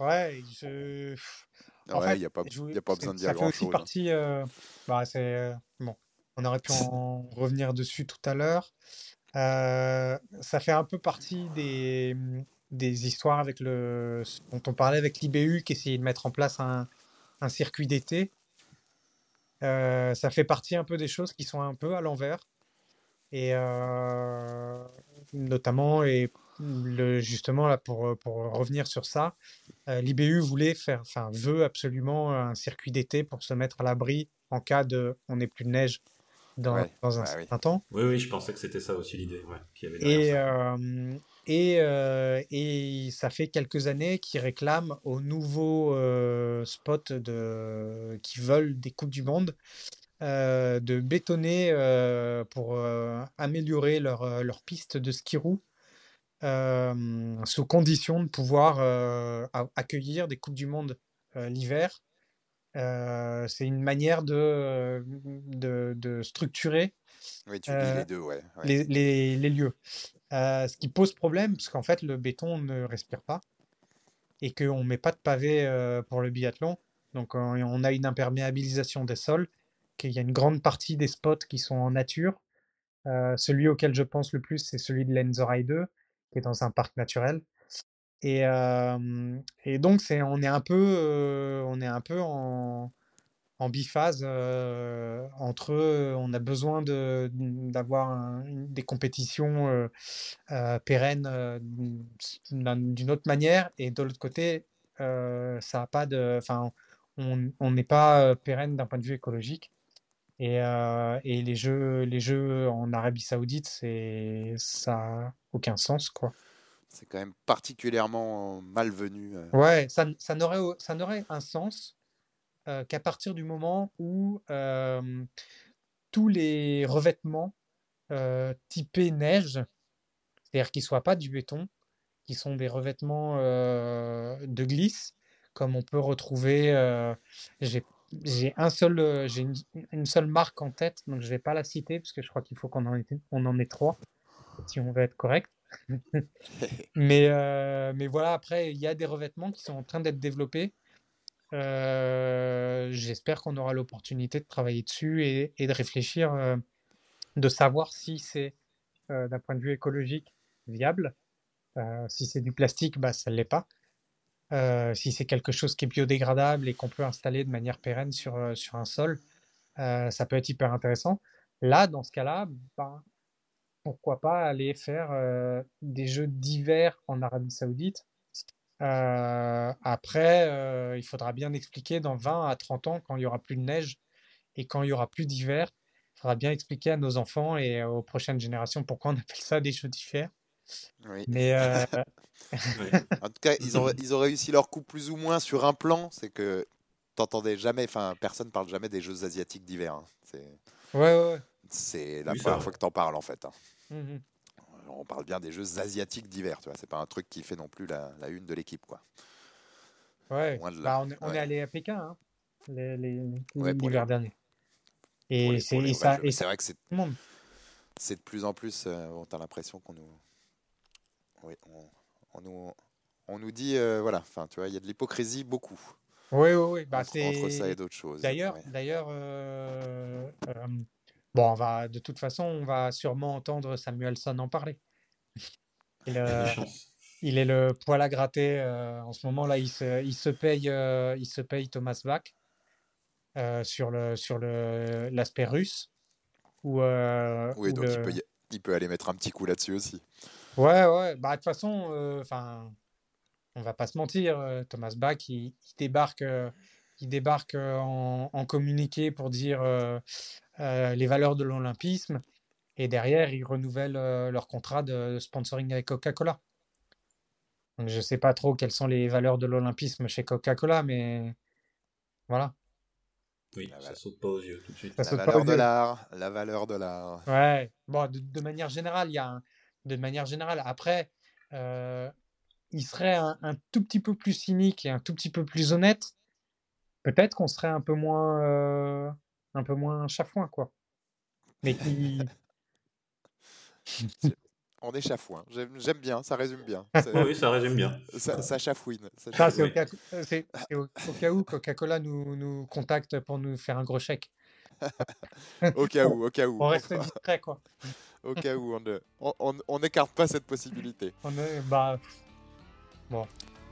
Ouais, je. En Ouais, fait, il n'y a pas, y a pas besoin de ça dire fait aussi grand-chose. hein. partie. euh, bah, c'est euh, bon. On aurait pu en revenir dessus tout à l'heure. Euh, ça fait un peu partie des, des histoires avec le, dont on parlait avec l'IBU qui essayait de mettre en place un, circuit d'été. Euh, ça fait partie un peu des choses qui sont un peu à l'envers. Et euh, notamment, et le, justement, là, pour, pour revenir sur ça, euh, l'IBU voulait faire, enfin, veut absolument un circuit d'été pour se mettre à l'abri en cas de on n'est plus de neige dans, Ouais, dans un bah oui. certain temps. Oui, oui, je pensais que c'était ça aussi l'idée. Ouais, Et, euh, et, euh, et ça fait quelques années qu'ils réclament aux nouveaux euh, spots de, qui veulent des Coupes du Monde euh, de bétonner euh, pour euh, améliorer leur, leur piste de ski roue euh, sous condition de pouvoir euh, accueillir des Coupes du Monde euh, l'hiver. Euh, c'est une manière de, de, de structurer Oui, tu lis Euh, les deux, ouais. ouais. les, les- les lieux. Euh, ce qui pose problème, parce qu'en fait, le béton ne respire pas et qu'on ne met pas de pavé euh, pour le biathlon. Donc, on, a une imperméabilisation des sols, qu'il y a une grande partie des spots qui sont en nature. Euh, celui auquel je pense le plus, c'est celui de l'Enzorai 2, qui est dans un parc naturel. Et, et donc, c'est, on est un peu, on est un peu en, en biphase entre on a besoin de, d'avoir des compétitions euh, pérennes d'un- d'une autre manière, et de l'autre côté, ça a pas de, on n'est pas pérenne d'un point de vue écologique. Et, et les jeux, les jeux en Arabie Saoudite, ça a aucun sens, quoi. C'est quand même particulièrement malvenu. euh. Ouais, ça, ça n'aurait, un sens euh, qu'à partir du moment où euh, tous les revêtements typés neige, c'est-à-dire qu'ils ne soient pas du béton, qui sont des revêtements de glisse, comme on peut retrouver. j'ai, un seul, j'ai une, une seule marque en tête, donc je ne vais pas la citer parce que je crois qu'il faut qu'on en ait, on en ait trois si on veut être correct. Mais, euh, mais voilà, après, il y a des revêtements qui sont en train d'être développés. Euh, j'espère qu'on aura l'opportunité de travailler dessus et, de réfléchir, euh, de savoir si c'est, d'un point de vue écologique, viable. Si c'est du plastique, bah, ça ne l'est pas. Si c'est quelque chose qui est biodégradable et qu'on peut installer de manière pérenne sur, sur un sol, ça peut être hyper intéressant. Là, dans ce cas-là, bah, pourquoi pas aller faire euh, des jeux d'hiver en Arabie Saoudite. Euh, après, euh, il faudra bien expliquer dans 20 à 30 ans, quand il y aura plus de neige et quand il y aura plus d'hiver, il faudra bien expliquer à nos enfants et aux prochaines générations pourquoi on appelle ça des jeux d'hiver. Oui. Mais euh. En tout cas, ils ont, ils ont réussi leur coup plus ou moins sur un plan. C'est que t'entendais jamais, enfin, personne parle jamais des jeux asiatiques d'hiver. hein. C'est, ouais, ouais, ouais. c'est la Oui, première fois que t'en parles en fait. hein. Mhm. On parle bien des jeux asiatiques d'hiver, tu vois. C'est pas un truc qui fait non plus la, la une de l'équipe, quoi. Ouais. Loin de là. Bah, on, est- on Ouais. est allé à Pékin hein, les- les- Ouais, les- dernier. Et c'est vrai que c'est, c'est de plus en plus. euh, on a l'impression qu'on nous, oui, on, on nous, on nous dit, euh, voilà. Enfin, tu vois, il y a de l'hypocrisie beaucoup Oui, oui, oui. Bah, entre, entre ça et d'autres choses. D'ailleurs, Ouais. d'ailleurs, euh, euh, bon, on va de toute façon, on va sûrement entendre Samuelson en parler. Il, euh, il est le poil à gratter euh, en ce moment là. Il se, il se paye, euh, il se paye Thomas Bach sur le sur le l'aspect russe. Ou, euh, Oui, ou donc il peut, y- il peut aller mettre un petit coup là-dessus aussi. Ouais, ouais. Bah de toute façon, enfin, on va pas se mentir. Thomas Bach, il, il débarque, il débarque en, en communiqué pour dire euh, les valeurs de l'olympisme, et derrière, ils renouvellent euh, leur contrat de sponsoring avec Coca-Cola. Je sais pas trop quelles sont les valeurs de l'olympisme chez Coca-Cola, mais voilà. Oui, ça saute pas aux yeux tout de suite. Ça La valeur de l'art, la valeur de l'art. Ouais, bon, de, de manière générale, il y a un- de manière générale. Après, euh, il serait un, un tout petit peu plus cynique et un tout petit peu plus honnête. Peut-être qu'on serait un peu moins, euh, un peu moins chafouin, quoi. Mais qui, On est chafouin. J'aime j'aime bien, ça résume bien. C'est- Oui, ça résume bien. Ça, ça chafouine. ça ça, c'est au cas, c'est- c'est au, au cas où Coca-Cola nous, nous contacte pour nous faire un gros chèque. Au cas où, au cas où. On reste discret, quoi. Au cas où, on ne- on- on- on n'écarte pas cette possibilité. On est, bah, Bon,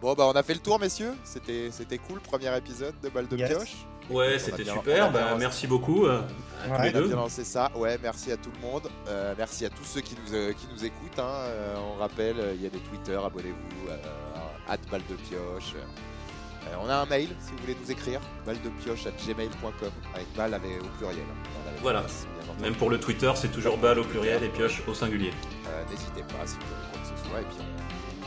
Bon, bah, on a fait le tour, messieurs. C'était, c'était cool, premier épisode de Balle de Yes. Pioche. Ouais, c'était bien- super. Bah, lancé. merci beaucoup. euh, à Ouais. les On a deux. bien lancé ça. Ouais, merci à tout le monde. Euh, merci à tous ceux qui nous, euh, qui nous écoutent. hein. Euh, on rappelle, euh, il y a des Twitter, abonnez-vous. Euh, at balle de pioche. Euh, on a un mail si vous voulez nous écrire, balle de pioche at gmail.com avec balle avec, au pluriel. hein. Avec Voilà. Même pour le Twitter, c'est toujours balle au pluriel et pioche au singulier. Euh, N'hésitez pas si vous avez quoi que ce soit. Et puis on,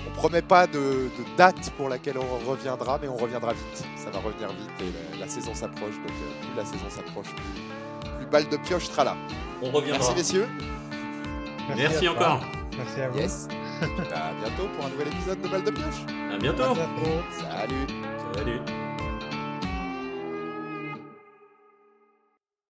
on promet pas de, de date pour laquelle on reviendra, mais on reviendra vite. Ça va revenir vite et la, la saison s'approche. Donc euh, plus la saison s'approche, plus, plus balle de pioche sera là. On reviendra. Merci messieurs. Merci à encore. Merci à vous. Yes. à bientôt pour un nouvel épisode de balle de pioche. À À bientôt. bientôt. Salut. Salut.